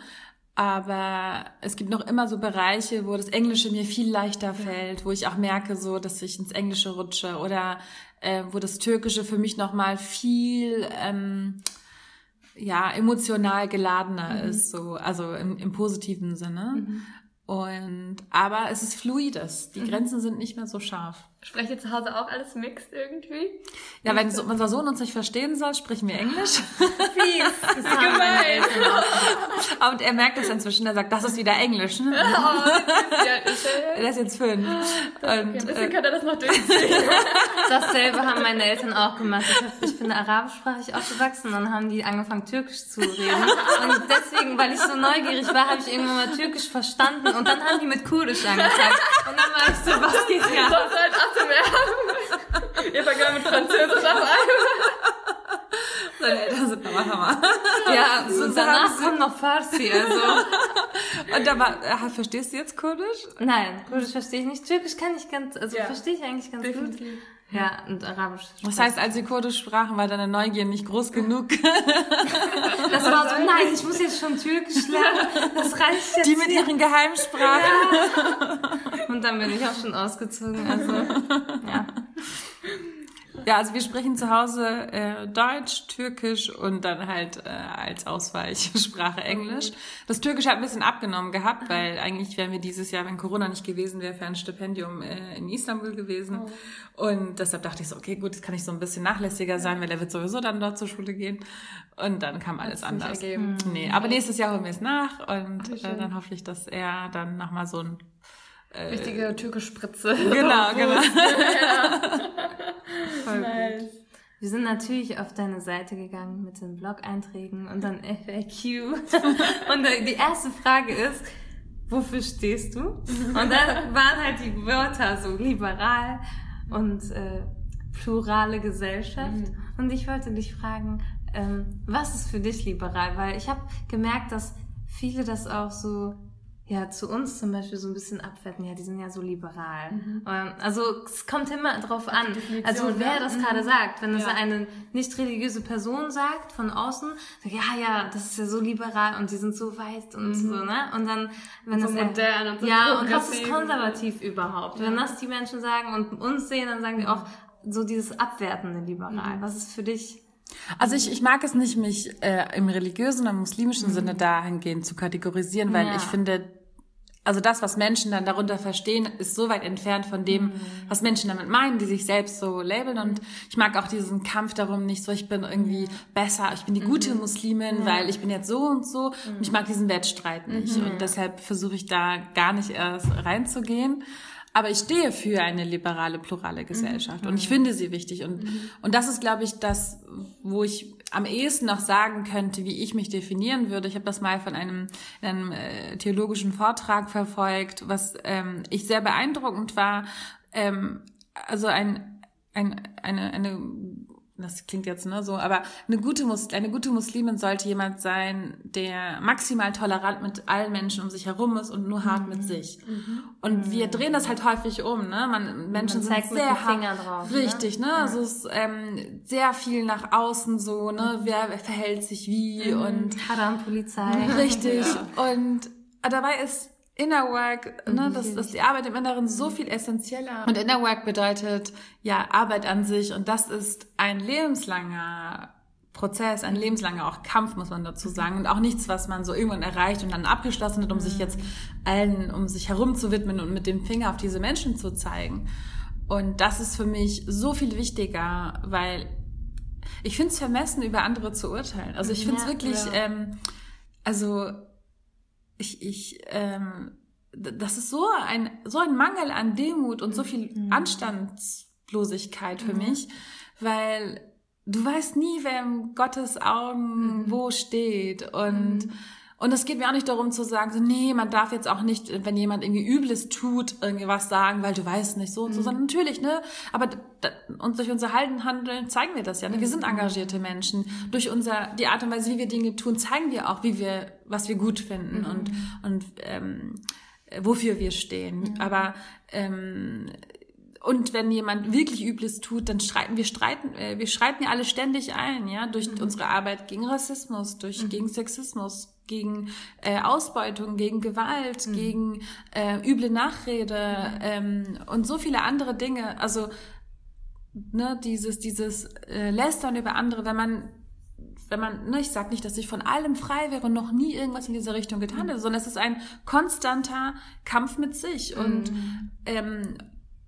Aber es gibt noch immer so Bereiche, wo das Englische mir viel leichter fällt, wo ich auch merke, so, dass ich ins Englische rutsche oder äh, wo das Türkische für mich noch mal viel ähm, ja emotional geladener ist, so also im, im positiven Sinne. Und aber es ist fluides. Die Grenzen sind nicht mehr so scharf. Sprecht ihr zu Hause auch alles mixed irgendwie? Ja, wenn so, unser Sohn uns nicht verstehen soll, sprechen wir Englisch. Meine Eltern auch. Und er merkt es inzwischen, er sagt, das ist wieder Englisch. Ne? Oh, ja, ist er Er ist jetzt fünf. Und, Ein bisschen äh, kann er das noch durchziehen. Dasselbe haben meine Eltern auch gemacht. Ich, hab, ich bin arabischsprachig aufgewachsen, dann haben die angefangen Türkisch zu reden. Und deswegen, weil ich so neugierig war, habe ich irgendwann mal Türkisch verstanden und dann haben die mit Kurdisch angefangen. Und dann war ich so, was geht hier ab? Das ist ASMR. Ihr vergleicht mit Französisch auf einmal. seine Eltern sind aber Hammer. Ja, so danach kommt noch Farsi, also. Und aber, äh, verstehst du jetzt Kurdisch? Nein, Kurdisch verstehe ich nicht. Türkisch kann ich ganz, also Ja. verstehe ich eigentlich ganz gut. Ja, und Arabisch. Das heißt, als sie Kurdisch sprachen, war deine Neugier nicht groß genug. das war so, nein, ich muss jetzt schon Türkisch lernen. Das reicht jetzt. Die mit ihren Geheimsprachen. Und dann bin ich auch schon ausgezogen, also. Ja. Ja, also wir sprechen zu Hause äh, Deutsch, Türkisch und dann halt äh, als Ausweichsprache Englisch. Das Türkisch hat ein bisschen abgenommen gehabt, weil eigentlich wären wir dieses Jahr, wenn Corona nicht gewesen wäre, für ein Stipendium äh, in Istanbul gewesen. Und deshalb dachte ich so, okay, gut, jetzt kann ich so ein bisschen nachlässiger sein, weil er wird sowieso dann dort zur Schule gehen. Und dann kam alles anders. ergeben. Nee, aber nächstes Jahr holen wir es nach und äh, dann hoffe ich, dass er dann nochmal so ein Richtige Türkisch-Spritze. Genau, genau. Nice. Wir sind natürlich auf deine Seite gegangen mit den Blog-Einträgen und dann FAQ. Und äh, die erste Frage ist, wofür stehst du? Und da waren halt die Wörter so liberal und äh, plurale Gesellschaft. Und ich wollte dich fragen, ähm, was ist für dich liberal? Weil ich habe gemerkt, dass viele das auch so ja, zu uns zum Beispiel so ein bisschen abwerten, ja, die sind ja so liberal. Ähm, Also es kommt immer drauf an, also wer ne? das gerade sagt. Wenn es Ja. eine nicht religiöse Person sagt von außen, sagt, ja, ja, das ist ja so liberal und die sind so weiß und so, ne? Und dann, wenn So das modern und so Ja, und was ist konservativ überhaupt? Wenn das die Menschen sagen und uns sehen, dann sagen die auch so dieses abwertende liberal. Was ist für dich? Also ich, ich mag es nicht, mich äh, im religiösen und muslimischen Sinne dahingehend zu kategorisieren, weil Ja. ich finde, also das, was Menschen dann darunter verstehen, ist so weit entfernt von dem, was Menschen damit meinen, die sich selbst so labeln. Und ich mag auch diesen Kampf darum nicht so, ich bin irgendwie besser, ich bin die gute Muslimin, weil ich bin jetzt so und so. Und ich mag diesen Wettstreit nicht. Und deshalb versuche ich da gar nicht erst reinzugehen. Aber ich stehe für eine liberale, plurale Gesellschaft und ich finde sie wichtig. Und, und das ist, glaube ich, das, wo ich am ehesten noch sagen könnte, wie ich mich definieren würde. Ich habe das mal von einem, in einem äh, theologischen Vortrag verfolgt, was ähm, ich sehr beeindruckend war. Ähm, also ein, ein, eine, eine das klingt jetzt ne, so, aber eine gute, Mus eine gute Muslimin sollte jemand sein, der maximal tolerant mit allen Menschen um sich herum ist und nur hart mit sich. Und wir drehen das halt häufig um, ne? Man, Menschen zeigt sind mit sehr hart, drauf, ne? richtig, ne? Also es ist ähm, sehr viel nach außen so, ne? Wer verhält sich wie und Haram-Polizei. Richtig. Und dabei ist Inner Work, ne, das ist die Arbeit im Inneren so viel essentieller. Und Inner Work bedeutet ja Arbeit an sich und das ist ein lebenslanger Prozess, ein lebenslanger auch Kampf, muss man dazu sagen. Und auch nichts, was man so irgendwann erreicht und dann abgeschlossen hat, um sich jetzt allen um sich herum zu widmen und mit dem Finger auf diese Menschen zu zeigen. Und das ist für mich so viel wichtiger, weil ich finde es vermessen, über andere zu urteilen. Also ich finde es Ja, wirklich, ja. ähm, also ich, ich, ähm, das ist so ein, so ein Mangel an Demut und so viel Anstandslosigkeit für mich, weil du weißt nie, wer in Gottes Augen wo steht und und es geht mir auch nicht darum zu sagen, so, nee, man darf jetzt auch nicht, wenn jemand irgendwie Übles tut, irgendwie was sagen, weil du weißt nicht so und so, sondern natürlich, ne? Aber d- d- und durch unser Halten, Handeln zeigen wir das ja. Ne? Wir sind engagierte Menschen. Durch unser, die Art und Weise, wie wir Dinge tun, zeigen wir auch, wie wir, was wir gut finden und, und ähm, wofür wir stehen. Aber ähm, und wenn jemand wirklich Übles tut, dann streiten wir streiten, äh, wir streiten ja alle ständig ein, ja, durch unsere Arbeit gegen Rassismus, durch gegen Sexismus, gegen äh, Ausbeutung, gegen Gewalt, gegen äh, üble Nachrede ähm, und so viele andere Dinge. Also ne, dieses dieses äh, Lästern über andere, wenn man wenn man, ne, ich sag nicht, dass ich von allem frei wäre und noch nie irgendwas in dieser Richtung getan hätte, sondern es ist ein konstanter Kampf mit sich und ähm,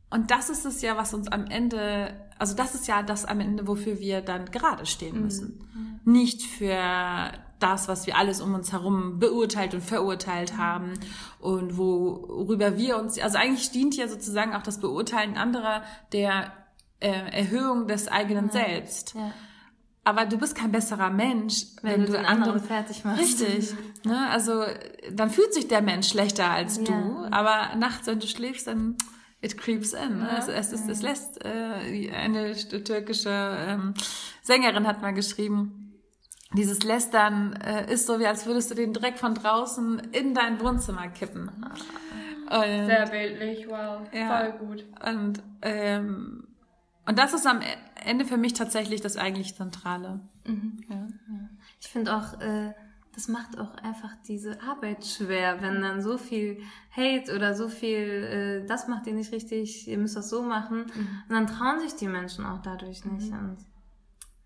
und das ist es ja, was uns am Ende, also das ist ja das am Ende, wofür wir dann gerade stehen müssen. Nicht für das, was wir alles um uns herum beurteilt und verurteilt haben und worüber wir uns, also eigentlich dient ja sozusagen auch das Beurteilen anderer der äh, Erhöhung des eigenen ja. Selbst. Ja. Aber du bist kein besserer Mensch, wenn, wenn du, den anderen fertig machst. Richtig. ne? Also dann fühlt sich der Mensch schlechter als ja. du, aber nachts, wenn du schläfst, dann it creeps in. Ne? Also es, es, es lässt äh, eine türkische ähm, Sängerin hat mal geschrieben, dieses Lästern äh, ist so, wie als würdest du den Dreck von draußen in dein Wohnzimmer kippen. Und, Sehr bildlich, wow, ja, voll gut. Und, ähm, und das ist am Ende für mich tatsächlich das eigentlich Zentrale. Mhm. Ja. Ich finde auch, äh, das macht auch einfach diese Arbeit schwer, wenn dann so viel Hate oder so viel, äh, das macht ihr nicht richtig, ihr müsst das so machen. Mhm. Und dann trauen sich die Menschen auch dadurch nicht. Mhm.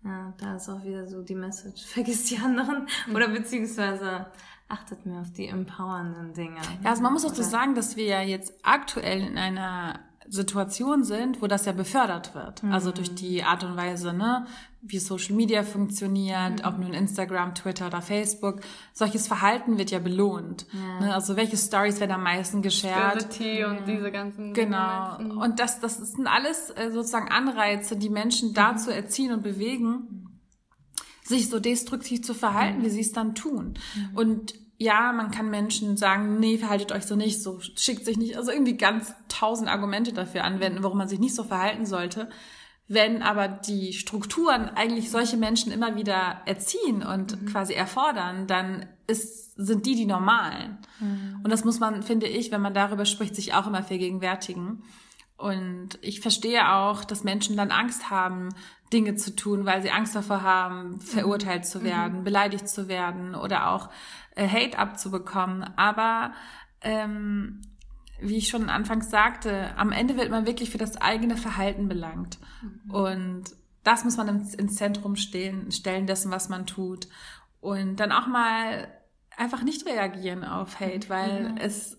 Ja, da ist auch wieder so die Message, vergisst die anderen oder beziehungsweise achtet mehr auf die empowernden Dinge. Ja, also man muss auch so sagen, dass wir ja jetzt aktuell in einer Situation sind, wo das ja befördert wird. Mhm. Also durch die Art und Weise, ne, wie Social Media funktioniert, mhm. ob nun Instagram, Twitter oder Facebook. Solches Verhalten wird ja belohnt. Ja. Ne? Also welche Stories werden am meisten geshared? Spirity und diese ganzen Genau. Dinge. Und das, das sind alles äh, sozusagen Anreize, die Menschen dazu mhm. erziehen und bewegen, sich so destruktiv zu verhalten, mhm. wie sie es dann tun. Mhm. Und ja, man kann Menschen sagen, nee, verhaltet euch so nicht, so schickt sich nicht, also irgendwie ganz tausend Argumente dafür anwenden, warum man sich nicht so verhalten sollte. Wenn aber die Strukturen eigentlich solche Menschen immer wieder erziehen und mhm. quasi erfordern, dann ist, sind die die normalen. Mhm. Und das muss man, finde ich, wenn man darüber spricht, sich auch immer vergegenwärtigen. Und ich verstehe auch, dass Menschen dann Angst haben, Dinge zu tun, weil sie Angst davor haben, verurteilt zu mhm. werden, mhm. beleidigt zu werden oder auch äh, Hate abzubekommen. Aber ähm, wie ich schon anfangs sagte, am Ende wird man wirklich für das eigene Verhalten belangt. Mhm. Und das muss man ins, ins Zentrum stehen, stellen dessen, was man tut. Und dann auch mal einfach nicht reagieren auf Hate, weil mhm. es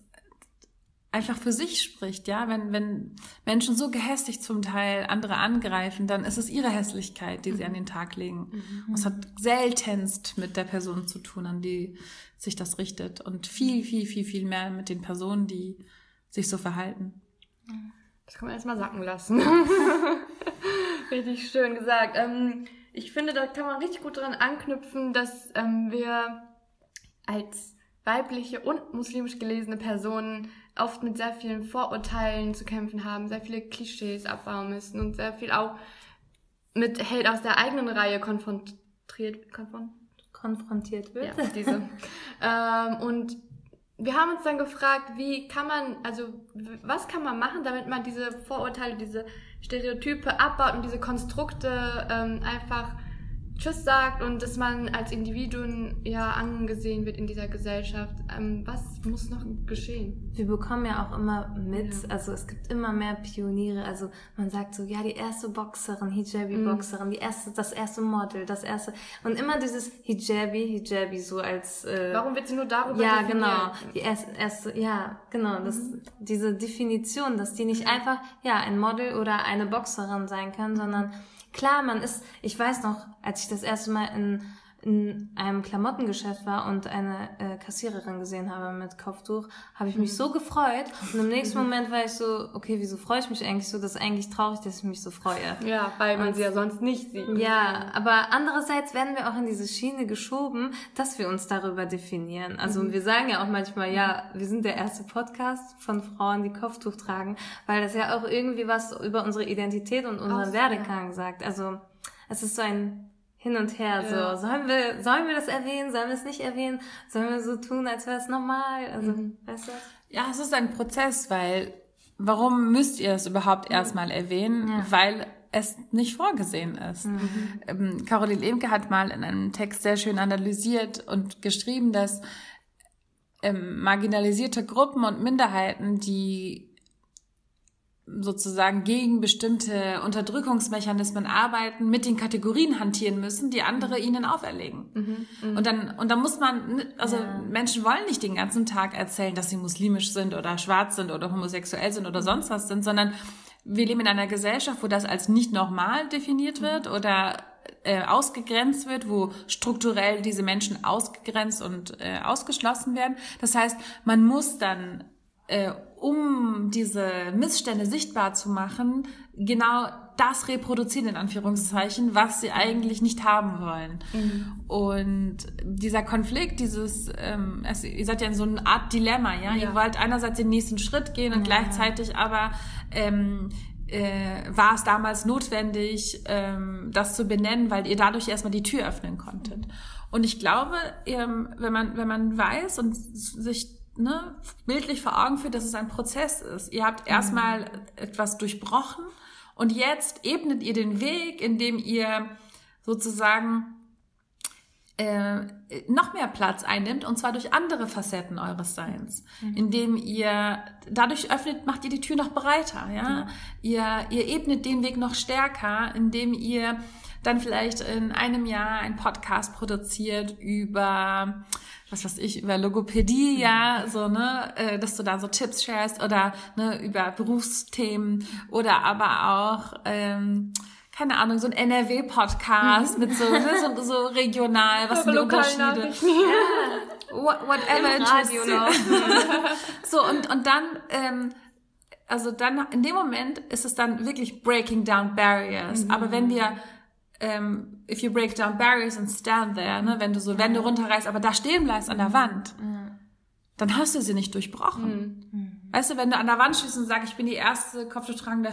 einfach für sich spricht, ja. Wenn, wenn Menschen so gehässig zum Teil andere angreifen, dann ist es ihre Hässlichkeit, die sie an den Tag legen. Mhm. Es hat seltenst mit der Person zu tun, an die sich das richtet. Und viel, viel, viel, viel mehr mit den Personen, die sich so verhalten. Das kann man erstmal sacken lassen. richtig schön gesagt. Ähm, ich finde, da kann man richtig gut dran anknüpfen, dass ähm, wir als weibliche und muslimisch gelesene Personen oft mit sehr vielen Vorurteilen zu kämpfen haben, sehr viele Klischees abbauen müssen und sehr viel auch mit Hate aus der eigenen Reihe konfrontiert, konfront konfrontiert wird. Ja, diese. ähm, und wir haben uns dann gefragt, wie kann man, also was kann man machen, damit man diese Vorurteile, diese Stereotype abbaut und diese Konstrukte ähm, einfach Tschüss sagt und dass man als Individuen ja angesehen wird in dieser Gesellschaft. Ähm, was muss noch geschehen? Wir bekommen ja auch immer mit, ja. also es gibt immer mehr Pioniere. Also man sagt so, ja, die erste Boxerin, Hijabi-Boxerin, mhm. die erste, das erste Model, das erste und immer dieses Hijabi, Hijabi so als. Äh, Warum wird sie nur darüber Ja, definiert? genau. Die erste, erste, ja, genau. Das, mhm. diese Definition, dass die nicht mhm. einfach ja ein Model oder eine Boxerin sein können, sondern Klar, man ist, ich weiß noch, als ich das erste Mal in in einem Klamottengeschäft war und eine äh, Kassiererin gesehen habe mit Kopftuch, habe ich mich mhm. so gefreut. Und im nächsten Moment war ich so, okay, wieso freue ich mich eigentlich so? Das ist eigentlich traurig, dass ich mich so freue. Ja, weil man und, sie ja sonst nicht sieht. Ja, aber andererseits werden wir auch in diese Schiene geschoben, dass wir uns darüber definieren. Also mhm. wir sagen ja auch manchmal, ja, wir sind der erste Podcast von Frauen, die Kopftuch tragen, weil das ja auch irgendwie was über unsere Identität und unseren Werdegang ja. sagt. Also es ist so ein hin und her. Ja. So, sollen wir, sollen wir das erwähnen? Sollen wir es nicht erwähnen? Sollen wir so tun, als wäre es normal? Also, mhm. weißt du? Ja, es ist ein Prozess, weil warum müsst ihr es überhaupt mhm. erstmal erwähnen? Ja. Weil es nicht vorgesehen ist. Mhm. Ähm, Caroline Lemke hat mal in einem Text sehr schön analysiert und geschrieben, dass ähm, marginalisierte Gruppen und Minderheiten, die sozusagen gegen bestimmte Unterdrückungsmechanismen arbeiten, mit den Kategorien hantieren müssen, die andere mhm. ihnen auferlegen. Mhm, mh. Und dann und dann muss man also ja. Menschen wollen nicht den ganzen Tag erzählen, dass sie muslimisch sind oder schwarz sind oder homosexuell sind oder sonst was sind, sondern wir leben in einer Gesellschaft, wo das als nicht normal definiert wird oder äh, ausgegrenzt wird, wo strukturell diese Menschen ausgegrenzt und äh, ausgeschlossen werden. Das heißt, man muss dann, äh, um diese Missstände sichtbar zu machen, genau das reproduzieren, in Anführungszeichen, was sie eigentlich nicht haben wollen. Mhm. Und dieser Konflikt, dieses, ähm, es, ihr seid ja in so einer Art Dilemma, ja? ja. Ihr wollt einerseits den nächsten Schritt gehen und ja. gleichzeitig aber ähm, äh, war es damals notwendig, ähm, das zu benennen, weil ihr dadurch erstmal die Tür öffnen konntet. Und ich glaube, ähm, wenn man wenn man weiß und sich ne, bildlich vor Augen führt, dass es ein Prozess ist. Ihr habt erstmal mhm. etwas durchbrochen und jetzt ebnet ihr den Weg, indem ihr sozusagen äh, noch mehr Platz einnimmt und zwar durch andere Facetten eures Seins, mhm. indem ihr dadurch öffnet, macht ihr die Tür noch breiter, ja. Mhm. Ihr, ihr ebnet den Weg noch stärker, indem ihr dann vielleicht in einem Jahr ein Podcast produziert über was weiß ich, über Logopädie, ja, so, ne, äh, dass du da so Tipps sharest oder ne, über Berufsthemen oder aber auch ähm, keine Ahnung, so ein NRW-Podcast mit so, ne, so, so regional, was sind die Unterschiede? Ja. Whatever interessiert. so, und, und dann, ähm, also dann, in dem Moment ist es dann wirklich breaking down barriers. Mhm. Aber wenn wir, ähm, if you break down barriers and stand there, ne, wenn du so Wände runterreißt, aber da stehen bleibst an der Wand, dann hast du sie nicht durchbrochen. Mhm. Weißt du, wenn du an der Wand stehst und sagst, ich bin die erste kopftuchtragende,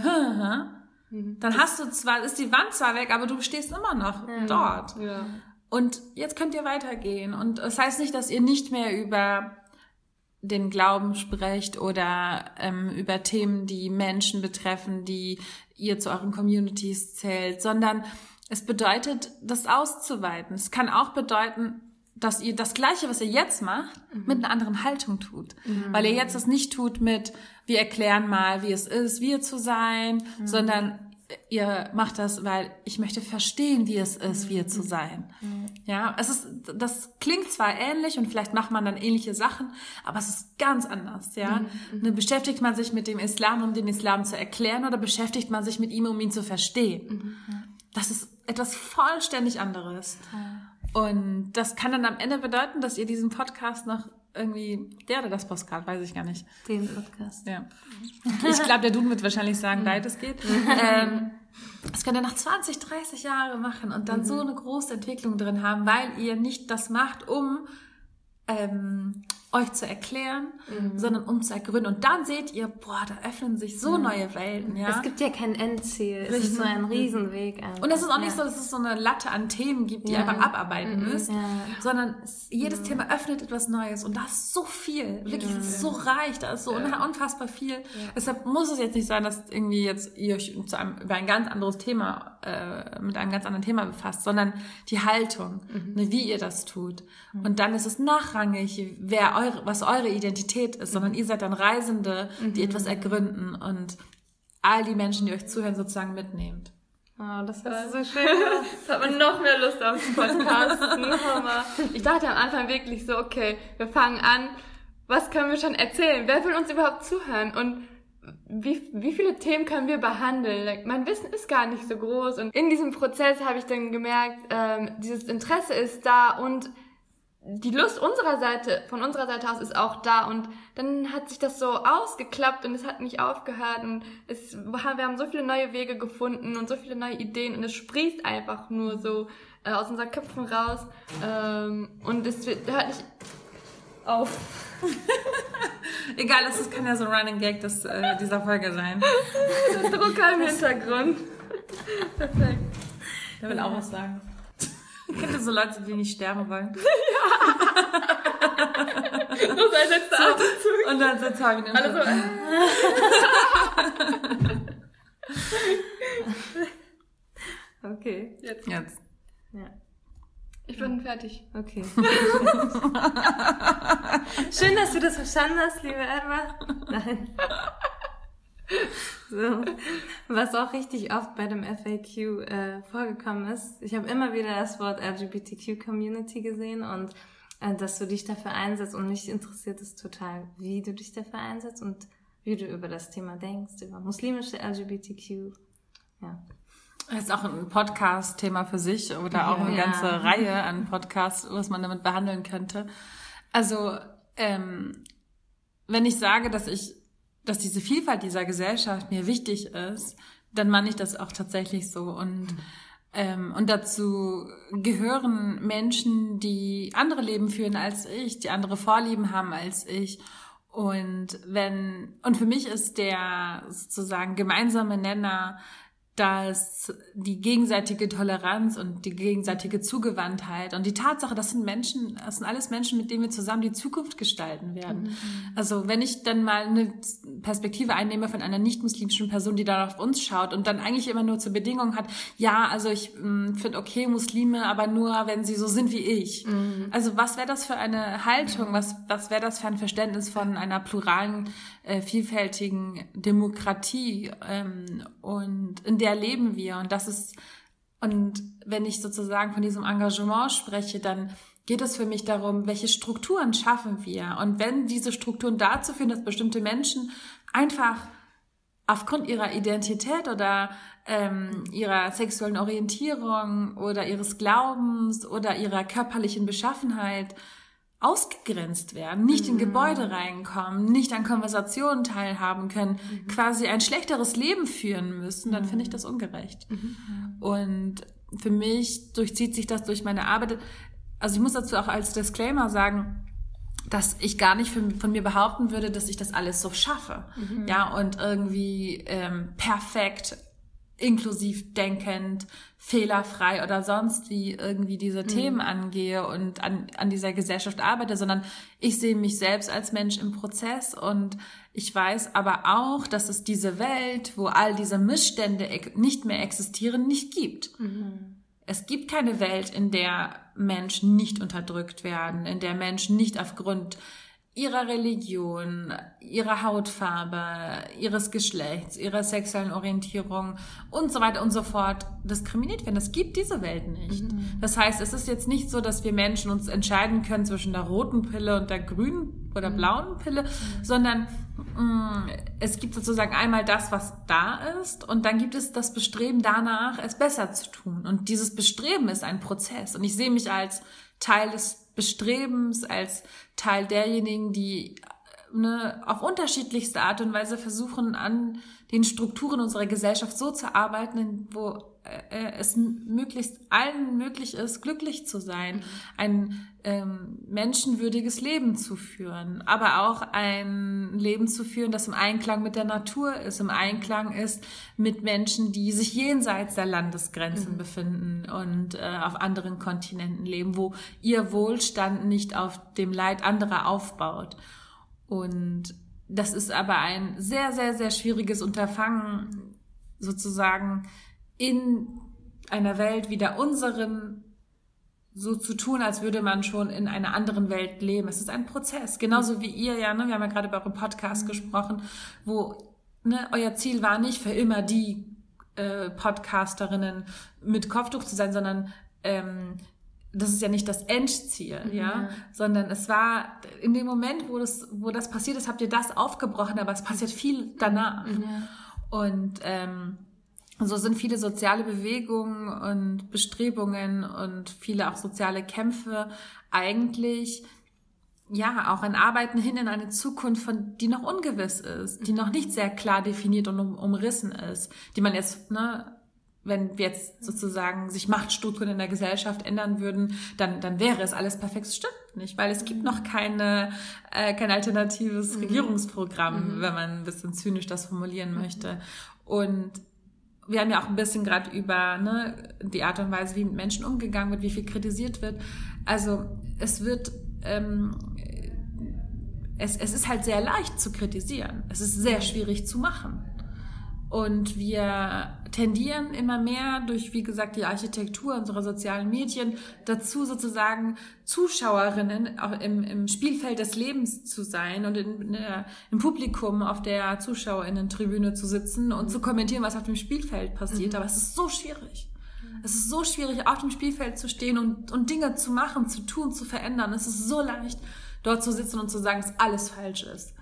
Mhm. Dann hast du zwar, ist die Wand zwar weg, aber du stehst immer noch ja. dort. Ja. Und jetzt könnt ihr weitergehen. Und das heißt nicht, dass ihr nicht mehr über den Glauben sprecht oder ähm, über Themen, die Menschen betreffen, die ihr zu euren Communities zählt, sondern es bedeutet, das auszuweiten. Es kann auch bedeuten, dass ihr das Gleiche, was ihr jetzt macht, mhm. mit einer anderen Haltung tut. Mhm. Weil ihr jetzt das nicht tut mit, wir erklären mal, wie es ist, wir zu sein, mhm. sondern ihr macht das, weil ich möchte verstehen, wie es ist, wir zu sein. Mhm. Ja, es ist, das klingt zwar ähnlich und vielleicht macht man dann ähnliche Sachen, aber es ist ganz anders, ja. Mhm. Ne, beschäftigt man sich mit dem Islam, um den Islam zu erklären oder beschäftigt man sich mit ihm, um ihn zu verstehen? Mhm. Das ist etwas vollständig anderes. Und das kann dann am Ende bedeuten, dass ihr diesen Podcast noch irgendwie, der oder das Postcard, weiß ich gar nicht. Den Podcast. Ja. Ich glaube, der Duden wird wahrscheinlich sagen, mhm. weit es geht. ähm, das könnt ihr nach 20, 30 Jahren machen und dann mhm. so eine große Entwicklung drin haben, weil ihr nicht das macht, um ähm, euch zu erklären, mhm. sondern um zu ergründen. Und dann seht ihr, boah, da öffnen sich so mhm. neue Welten. Ja? Es gibt ja kein Endziel. Es ist so ein Riesenweg. Einfach. Und es ist auch nicht ja. so, dass es so eine Latte an Themen gibt, die ja. einfach abarbeiten mhm. müsst, sondern jedes mhm. Thema öffnet etwas Neues. Und da ist so viel. Wirklich, es ist so reich, da ist so unfassbar viel. Deshalb muss es jetzt nicht sein, dass irgendwie jetzt ihr euch zu einem, über ein ganz anderes Thema, äh, mit einem ganz anderen Thema befasst, sondern die Haltung, mhm. ne, wie ihr das tut. Mhm. Und dann ist es nachrangig, wer eure, was eure Identität ist, sondern ihr seid dann Reisende, die mhm. etwas ergründen und all die Menschen, die euch zuhören, sozusagen mitnehmt. Oh, das ist so schön. Jetzt hat man noch mehr Lust auf den Podcast. ich dachte am Anfang wirklich so, okay, wir fangen an. Was können wir schon erzählen? Wer will uns überhaupt zuhören? Und wie, wie viele Themen können wir behandeln? Like, mein Wissen ist gar nicht so groß. Und in diesem Prozess habe ich dann gemerkt, ähm, dieses Interesse ist da und die Lust unserer Seite, von unserer Seite aus ist auch da und dann hat sich das so ausgeklappt und es hat nicht aufgehört und es, wir haben so viele neue Wege gefunden und so viele neue Ideen und es sprießt einfach nur so äh, aus unseren Köpfen raus ähm, und es hört nicht auf. Egal, das kann ja so ein Running Gag des, äh, dieser Folge sein. Drucker im Hintergrund. Perfekt. Der will auch was sagen. Kennt ihr so Leute, die nicht sterben wollen? Ja. Nur sein letzter Atemzug. Und dann so zwei Minuten. Alle so. okay. Jetzt. Jetzt. Ja. Ich bin fertig. Okay. Schön, dass du das verstanden hast, liebe Erwa. Nein. So. Was auch richtig oft bei dem FAQ äh, vorgekommen ist, ich habe immer wieder das Wort LGBTQ-Community gesehen und äh, dass du dich dafür einsetzt und mich interessiert es total, wie du dich dafür einsetzt und wie du über das Thema denkst, über muslimische LGBTQ. Ja. Das ist auch ein Podcast-Thema für sich oder auch eine Ja. ganze Reihe an Podcasts, was man damit behandeln könnte. Also, ähm, wenn ich sage, dass ich, dass diese Vielfalt dieser Gesellschaft mir wichtig ist, dann meine ich das auch tatsächlich so. Und, ähm, und dazu gehören Menschen, die andere Leben führen als ich, die andere Vorlieben haben als ich. Und wenn, und für mich ist der sozusagen gemeinsame Nenner, dass die gegenseitige Toleranz und die gegenseitige Zugewandtheit und die Tatsache, das sind Menschen, das sind alles Menschen, mit denen wir zusammen die Zukunft gestalten werden. Also wenn ich dann mal eine Perspektive einnehme von einer nicht-muslimischen Person, die da auf uns schaut und dann eigentlich immer nur zur Bedingung hat, ja, also ich finde okay Muslime, aber nur, wenn sie so sind wie ich. Also was wäre das für eine Haltung, was, was wäre das für ein Verständnis von einer pluralen, äh, vielfältigen Demokratie ähm, und in der leben wir. Und das ist und wenn ich sozusagen von diesem Engagement spreche, dann geht es für mich darum, welche Strukturen schaffen wir? Und wenn diese Strukturen dazu führen, dass bestimmte Menschen einfach aufgrund ihrer Identität oder ähm, ihrer sexuellen Orientierung oder ihres Glaubens oder ihrer körperlichen Beschaffenheit ausgegrenzt werden, nicht in Gebäude reinkommen, nicht an Konversationen teilhaben können, quasi ein schlechteres Leben führen müssen, dann finde ich das ungerecht. Und für mich durchzieht sich das durch meine Arbeit. Also ich muss dazu auch als Disclaimer sagen, dass ich gar nicht von, mir behaupten würde, dass ich das alles so schaffe. Ja, und irgendwie ähm, perfekt, inklusiv denkend, fehlerfrei oder sonst wie irgendwie diese Themen angehe und an, an dieser Gesellschaft arbeite, sondern ich sehe mich selbst als Mensch im Prozess und ich weiß aber auch, dass es diese Welt, wo all diese Missstände nicht mehr existieren, nicht gibt. Es gibt keine Welt, in der Menschen nicht unterdrückt werden, in der Menschen nicht aufgrund ihrer Religion, ihrer Hautfarbe, ihres Geschlechts, ihrer sexuellen Orientierung und so weiter und so fort diskriminiert werden. Es gibt diese Welt nicht. Das heißt, es ist jetzt nicht so, dass wir Menschen uns entscheiden können zwischen der roten Pille und der grünen oder blauen Pille, sondern mh, es gibt sozusagen einmal das, was da ist und dann gibt es das Bestreben danach, es besser zu tun. Und dieses Bestreben ist ein Prozess. Und ich sehe mich als Teil des Bestrebens, als Teil derjenigen, die äh, ne, auf unterschiedlichste Art und Weise versuchen, an den Strukturen unserer Gesellschaft so zu arbeiten, wo äh, es möglichst allen möglich ist, glücklich zu sein, ein ähm, menschenwürdiges Leben zu führen, aber auch ein Leben zu führen, das im Einklang mit der Natur ist, im Einklang ist mit Menschen, die sich jenseits der Landesgrenzen befinden und äh, auf anderen Kontinenten leben, wo ihr Wohlstand nicht auf dem Leid anderer aufbaut. Und das ist aber ein sehr, sehr, sehr schwieriges Unterfangen, sozusagen in einer Welt wie der unseren so zu tun, als würde man schon in einer anderen Welt leben. Es ist ein Prozess. Genauso wie ihr ja, ne? wir haben ja gerade über euren Podcast gesprochen, wo ne, euer Ziel war nicht für immer die äh, Podcasterinnen mit Kopftuch zu sein, sondern ähm, das ist ja nicht das Endziel, ja, sondern es war in dem Moment, wo das, wo das passiert ist, habt ihr das aufgebrochen, aber es passiert viel danach. Und ähm, so sind viele soziale Bewegungen und Bestrebungen und viele auch soziale Kämpfe eigentlich ja auch ein Arbeiten hin in eine Zukunft, von die noch ungewiss ist, die noch nicht sehr klar definiert und um, umrissen ist, die man jetzt ne, wenn wir jetzt sozusagen sich Machtstrukturen in der Gesellschaft ändern würden, dann, dann wäre es alles perfekt. Das stimmt nicht, weil es gibt noch keine, äh, kein alternatives Regierungsprogramm, wenn man ein bisschen zynisch das formulieren möchte. Und wir haben ja auch ein bisschen gerade über ne, die Art und Weise, wie mit Menschen umgegangen wird, wie viel kritisiert wird. Also es wird, ähm, es, es ist halt sehr leicht zu kritisieren. Es ist sehr schwierig zu machen. Und wir tendieren immer mehr durch, wie gesagt, die Architektur unserer sozialen Medien dazu, sozusagen Zuschauerinnen auch im, im Spielfeld des Lebens zu sein und in, in der, im Publikum auf der Zuschauerinnen-Tribüne zu sitzen und zu kommentieren, was auf dem Spielfeld passiert. Aber es ist so schwierig. Es ist so schwierig, auf dem Spielfeld zu stehen und, und Dinge zu machen, zu tun, zu verändern. Es ist so leicht, dort zu sitzen und zu sagen, dass alles falsch ist.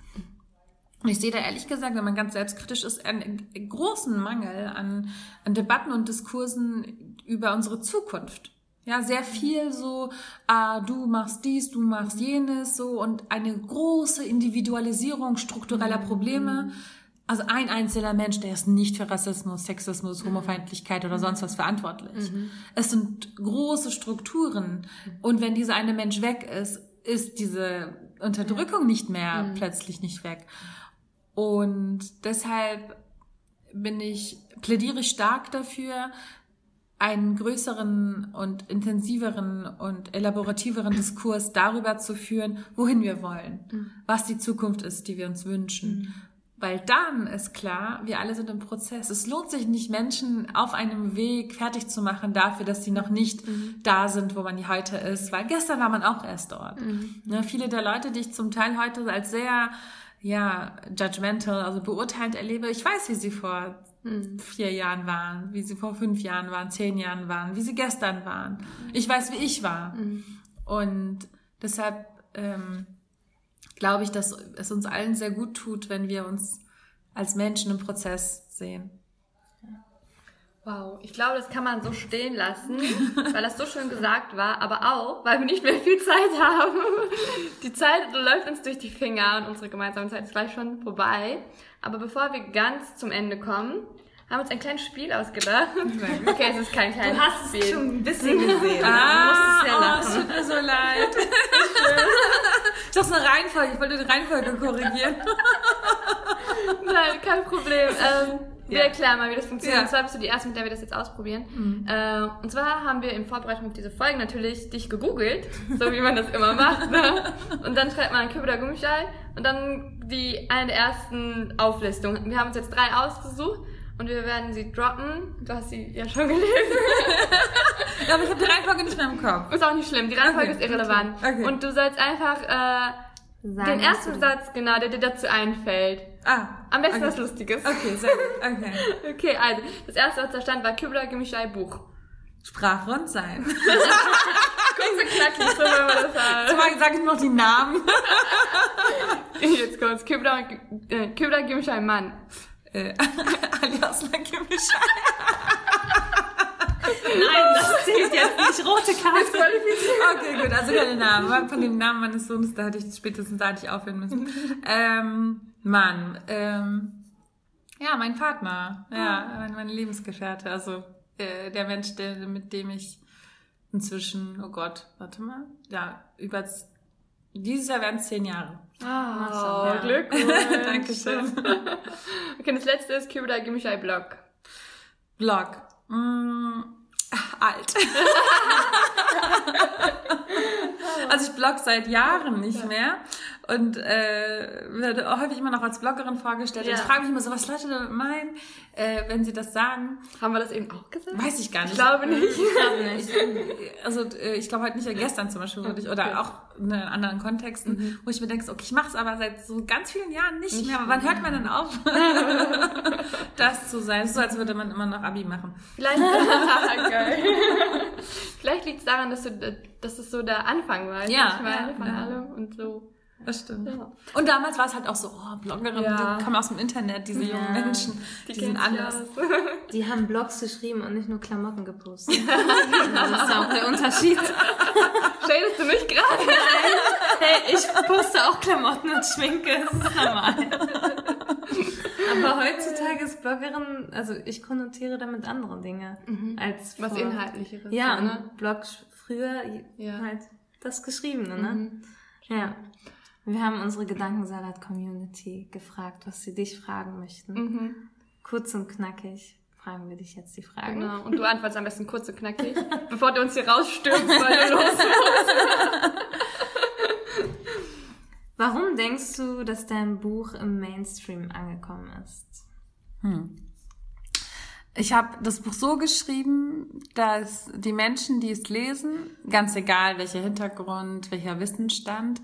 Und ich sehe da ehrlich gesagt, wenn man ganz selbstkritisch ist, einen großen Mangel an, an Debatten und Diskursen über unsere Zukunft. Ja, sehr viel so, ah, du machst dies, du machst jenes, so und eine große Individualisierung struktureller Probleme. Also ein einzelner Mensch, der ist nicht für Rassismus, Sexismus, Homofeindlichkeit oder sonst was verantwortlich. Es sind große Strukturen. Und wenn dieser eine Mensch weg ist, ist diese Unterdrückung nicht mehr plötzlich nicht weg. Und deshalb bin ich, plädiere ich stark dafür, einen größeren und intensiveren und elaborativeren Diskurs darüber zu führen, wohin wir wollen, was die Zukunft ist, die wir uns wünschen. Weil dann ist klar, wir alle sind im Prozess. Es lohnt sich nicht, Menschen auf einem Weg fertig zu machen dafür, dass sie noch nicht da sind, wo man heute ist. Weil gestern war man auch erst dort. Ne, viele der Leute, die ich zum Teil heute als sehr ja, judgmental, also beurteilend erlebe, ich weiß, wie sie vor vier Jahren waren, wie sie vor fünf Jahren waren, zehn Jahren waren, wie sie gestern waren. Ich weiß, wie ich war. Und deshalb ähm, glaube ich, dass es uns allen sehr gut tut, wenn wir uns als Menschen im Prozess sehen. Wow, ich glaube, das kann man so stehen lassen, weil das so schön gesagt war, aber auch, weil wir nicht mehr viel Zeit haben. Die Zeit läuft uns durch die Finger und unsere gemeinsame Zeit ist gleich schon vorbei. Aber bevor wir ganz zum Ende kommen, haben wir uns ein kleines Spiel ausgedacht. Okay, es ist kein kleines Du hast Spiel. es schon ein bisschen gesehen. Ah, du musstest ja oh, es tut mir so leid. ich dachte, eine Reihenfolge. Ich wollte die Reihenfolge korrigieren. Nein, kein Problem. Ähm, wir Ja. erklären mal, wie das funktioniert. Ja. Und zwar bist du die Erste, mit der wir das jetzt ausprobieren. Äh, und zwar haben wir in Vorbereitung auf diese Folge natürlich dich gegoogelt, so wie man das immer macht. Ne? Und dann schreibt man Kübel Gummischei und dann die eine der ersten Auflistungen. Wir haben uns jetzt drei ausgesucht und wir werden sie droppen. Du hast sie ja schon gelesen. Ja, aber ich habe die Reihenfolge nicht mehr im Kopf. Ist auch nicht schlimm, die Reihenfolge Okay, ist irrelevant. okay. Und du sollst einfach äh, Sagen, den ersten Satz, genau, der dir dazu einfällt. Ah. Am besten okay. was Lustiges. Okay, sehr gut. Okay. Okay, also, das erste, was da stand, war Kübler Gemischei Buch. Sprachrund sein. Kurz und knackig, so wenn man das Sag sagt. mal, sag ich noch die Namen. Jetzt kommt's. Kübler, äh, Kübler Gemischei Mann. Äh, alias Lakimischa. Nein, das zählt jetzt nicht. Rote Karte. Okay, gut, also keine Namen. Von dem Namen meines Sohnes, da hatte ich spätestens da hatte ich aufhören müssen. Ähm, Mann, ähm, ja, mein Partner, ja, mein, mein Lebensgefährte, also äh, der Mensch, der, mit dem ich inzwischen, oh Gott, warte mal, ja, über dieses Jahr werden es zehn Jahre. Oh, Ja. Glückwunsch. Dankeschön. Okay, das letzte ist Kübler Gemischei Blog. Blog. Mm, ach, alt. also ich blog seit Jahren nicht mehr und äh, werde häufig immer noch als Bloggerin vorgestellt. Und Ja. ich frage mich immer so, was Leute damit meinen, äh, wenn sie das sagen. Haben wir das eben auch gesagt? Weiß ich gar nicht. Ich glaube nicht. Ich, also äh, ich glaube halt nicht, gestern zum Beispiel würde ich, oder auch in anderen Kontexten, wo ich mir denke, okay, ich mache es aber seit so ganz vielen Jahren nicht, mehr. Aber wann hört man denn auf, das zu sein? Es ist so, als würde man immer noch Abi machen. Vielleicht. Vielleicht liegt es daran, dass du, dass es so der Anfang war. Ja, Ich meine, ja, von ja. allem und so. Das stimmt. Ja. Und damals war es halt auch so, oh, Bloggerin, Ja. die kommen aus dem Internet, diese jungen Menschen, die, sind kennt anders. ja. Die haben Blogs geschrieben und nicht nur Klamotten gepostet. das ist auch der Unterschied. Shadest du mich gerade? Hey, ich poste auch Klamotten und Schminke, das ist normal. Aber heutzutage ist Bloggerin, also ich konnotiere damit andere Dinge als Was vor- Inhaltlicheres. Ja, ne? und Blog früher Ja. halt das Geschriebene, ne? Ja. Wir haben unsere Gedankensalat-Community gefragt, was sie dich fragen möchten. Mhm. Kurz und knackig fragen wir dich jetzt die Fragen. Genau. Und du antwortest am besten kurz und knackig, bevor du uns hier rausstürmst, weil du los Warum denkst du, dass dein Buch im Mainstream angekommen ist? Ich habe das Buch so geschrieben, dass die Menschen, die es lesen, ganz egal welcher Hintergrund, welcher Wissensstand,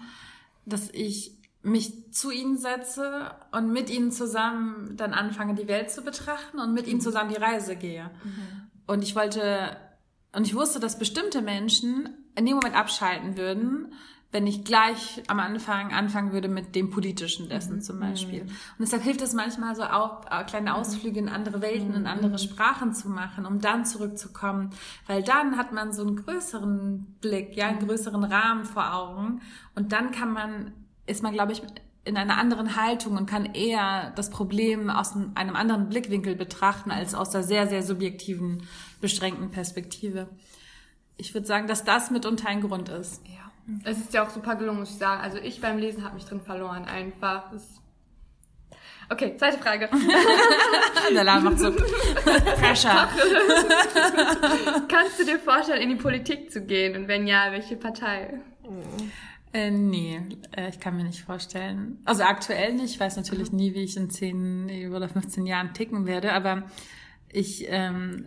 dass ich mich zu ihnen setze und mit ihnen zusammen dann anfange, die Welt zu betrachten und mit ihnen zusammen die Reise gehe. Und ich wollte, und ich wusste, dass bestimmte Menschen in dem Moment abschalten würden, wenn ich gleich am Anfang anfangen würde mit dem politischen dessen mhm. zum Beispiel. Und deshalb hilft es manchmal so auch äh, kleine Ausflüge in andere Welten, in andere Sprachen zu machen, um dann zurückzukommen, weil dann hat man so einen größeren Blick, ja, einen größeren Rahmen vor Augen und dann kann man, ist man, glaube ich, in einer anderen Haltung und kann eher das Problem aus einem anderen Blickwinkel betrachten als aus der sehr, sehr subjektiven, beschränkten Perspektive. Ich würde sagen, dass das mitunter ein Grund ist. Ja. Es ist ja auch super gelungen, muss ich sagen. Also ich beim Lesen habe mich drin verloren einfach. Okay, zweite Frage. Der Laden macht so Pressure. Kannst du dir vorstellen, in die Politik zu gehen? Und wenn ja, welche Partei? Äh, nee, äh, ich kann mir nicht vorstellen. Also aktuell nicht. Ich weiß natürlich nie, wie ich in 10 oder 15 Jahren ticken werde, aber ich ähm,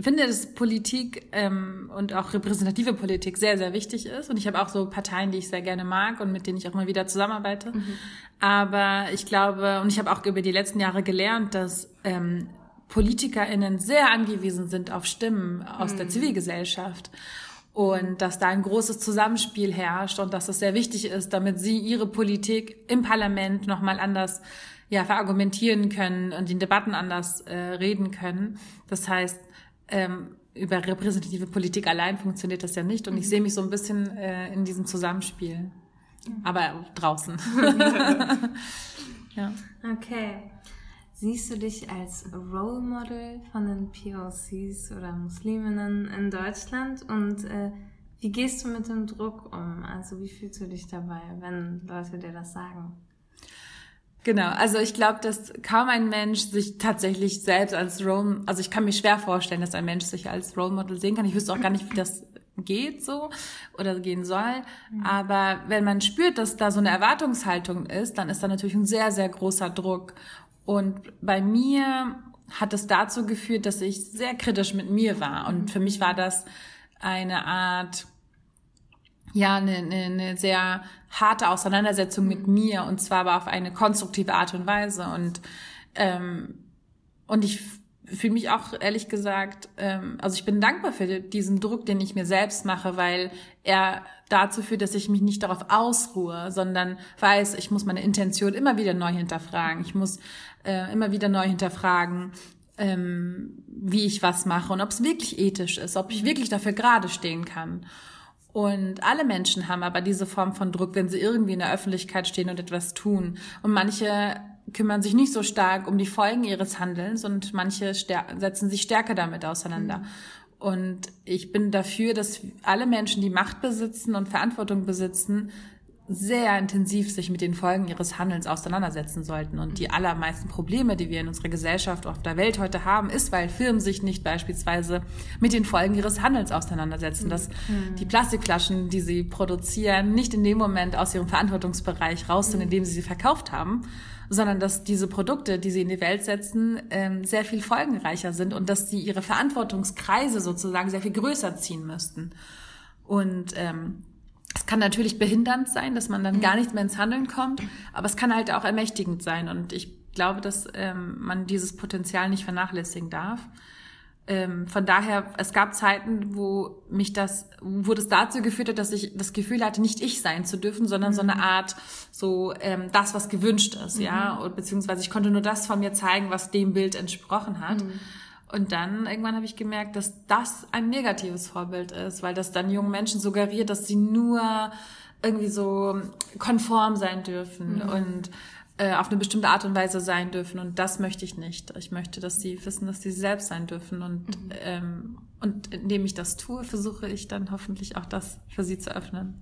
finde, dass Politik ähm, und auch repräsentative Politik sehr, sehr wichtig ist. Und ich habe auch so Parteien, die ich sehr gerne mag und mit denen ich auch mal wieder zusammenarbeite. Mhm. Aber ich glaube, und ich habe auch über die letzten Jahre gelernt, dass ähm, PolitikerInnen sehr angewiesen sind auf Stimmen aus mhm. der Zivilgesellschaft. Und dass da ein großes Zusammenspiel herrscht und dass es sehr wichtig ist, damit sie ihre Politik im Parlament nochmal anders ja, verargumentieren können und in Debatten anders äh, reden können. Das heißt, ähm, über repräsentative Politik allein funktioniert das ja nicht. Und ich sehe mich so ein bisschen äh, in diesem Zusammenspiel. Aber draußen. ja. Okay. Siehst du dich als Role Model von den POCs oder Musliminnen in Deutschland? Und äh, wie gehst du mit dem Druck um? Also wie fühlst du dich dabei, wenn Leute dir das sagen? Genau, also ich glaube, dass kaum ein Mensch sich tatsächlich selbst als Role, also ich kann mir schwer vorstellen, dass ein Mensch sich als Role Model sehen kann. Ich wüsste auch gar nicht, wie das geht so oder gehen soll. Mhm. Aber wenn man spürt, dass da so eine Erwartungshaltung ist, dann ist da natürlich ein sehr, sehr großer Druck. Und bei mir hat es dazu geführt, dass ich sehr kritisch mit mir war. Und mhm. für mich war das eine Art ja, eine, eine, eine sehr harte Auseinandersetzung mit mir und zwar aber auf eine konstruktive Art und Weise und ähm, und ich fühle mich auch ehrlich gesagt, ähm, also ich bin dankbar für diesen Druck, den ich mir selbst mache, weil er dazu führt, dass ich mich nicht darauf ausruhe, sondern weiß, ich muss meine Intention immer wieder neu hinterfragen. Ich muss äh, immer wieder neu hinterfragen, ähm, wie ich was mache und ob es wirklich ethisch ist, ob ich wirklich dafür gerade stehen kann. Und alle Menschen haben aber diese Form von Druck, wenn sie irgendwie in der Öffentlichkeit stehen und etwas tun. Und manche kümmern sich nicht so stark um die Folgen ihres Handelns und manche setzen sich stärker damit auseinander. Mhm. Und ich bin dafür, dass alle Menschen, die Macht besitzen und Verantwortung besitzen, sehr intensiv sich mit den Folgen ihres Handelns auseinandersetzen sollten. Und die allermeisten Probleme, die wir in unserer Gesellschaft auf der Welt heute haben, ist, weil Firmen sich nicht beispielsweise mit den Folgen ihres Handelns auseinandersetzen. Dass mhm. die Plastikflaschen, die sie produzieren, nicht in dem Moment aus ihrem Verantwortungsbereich raus sind, in dem sie sie verkauft haben, sondern dass diese Produkte, die sie in die Welt setzen, ähm, sehr viel folgenreicher sind und dass sie ihre Verantwortungskreise sozusagen sehr viel größer ziehen müssten. Und ähm, kann natürlich behindernd sein, dass man dann mhm. gar nicht mehr ins Handeln kommt, aber es kann halt auch ermächtigend sein. Und ich glaube, dass ähm, man dieses Potenzial nicht vernachlässigen darf. Ähm, von daher, es gab Zeiten, wo mich das, wo das dazu geführt hat, dass ich das Gefühl hatte, nicht ich sein zu dürfen, sondern mhm. so eine mhm. Art, so ähm, das, was gewünscht ist, mhm. ja, und, beziehungsweise ich konnte nur das von mir zeigen, was dem Bild entsprochen hat. Mhm. Und dann irgendwann habe ich gemerkt, dass das ein negatives Vorbild ist, weil das dann jungen Menschen suggeriert, dass sie nur irgendwie so konform sein dürfen mhm. und äh, auf eine bestimmte Art und Weise sein dürfen. Und das möchte ich nicht. Ich möchte, dass sie wissen, dass sie selbst sein dürfen. Und, mhm. ähm, und indem ich das tue, versuche ich dann hoffentlich auch das für sie zu öffnen.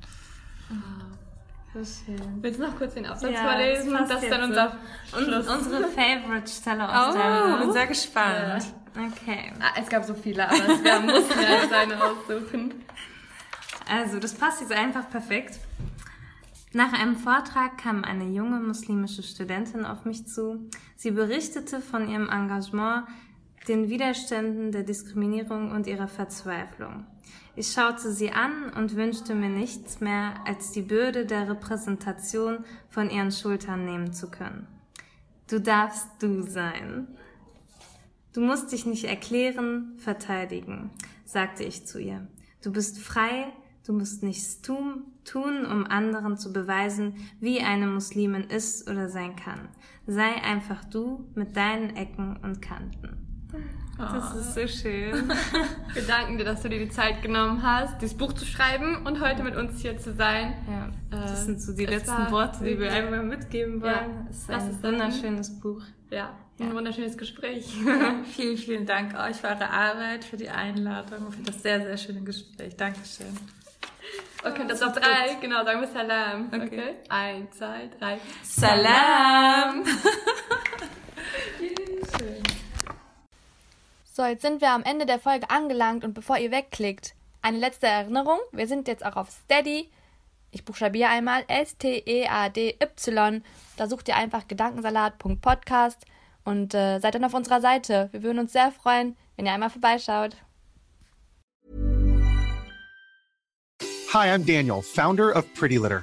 Oh. Schön. Willst du noch kurz den Absatz ja, vorlesen? Das, das ist dann unser Schluss. unsere Favorite-Stelle aus oh, der Ich bin sehr gespannt. Okay. Ah, es gab so viele, aber wir mussten ja jetzt eine aussuchen. Also, das passt jetzt einfach perfekt. Nach einem Vortrag kam eine junge muslimische Studentin auf mich zu. Sie berichtete von ihrem Engagement, den Widerständen der Diskriminierung und ihrer Verzweiflung. Ich schaute sie an und wünschte mir nichts mehr, als die Bürde der Repräsentation von ihren Schultern nehmen zu können. Du darfst du sein. Du musst dich nicht erklären, verteidigen, sagte ich zu ihr. Du bist frei, Du musst nichts tun, tun, um anderen zu beweisen, wie eine Muslimin ist oder sein kann. Sei einfach du mit deinen Ecken und Kanten. Das ist so schön. Wir danken dir, dass du dir die Zeit genommen hast, dieses Buch zu schreiben und heute mit uns hier zu sein. Ja, das sind so die letzten Worte, die wir einmal mitgeben wollen. Ja, es ist ein wunderschönes Buch. Ja, ein wunderschönes Gespräch. Vielen, vielen Dank euch für eure Arbeit, für die Einladung und für das sehr, sehr schöne Gespräch. Dankeschön. Okay, das auf drei, genau, sagen wir Salam. Okay. Eins, zwei, drei. Salam! So, jetzt sind wir am Ende der Folge angelangt und bevor ihr wegklickt, eine letzte Erinnerung. Wir sind jetzt auch auf Steady. Ich buchstabiere einmal S-T-E-A-D-Y. Da sucht ihr einfach gedankensalat.podcast und äh, seid dann auf unserer Seite. Wir würden uns sehr freuen, wenn ihr einmal vorbeischaut. Hi, I'm Daniel, founder of Pretty Litter.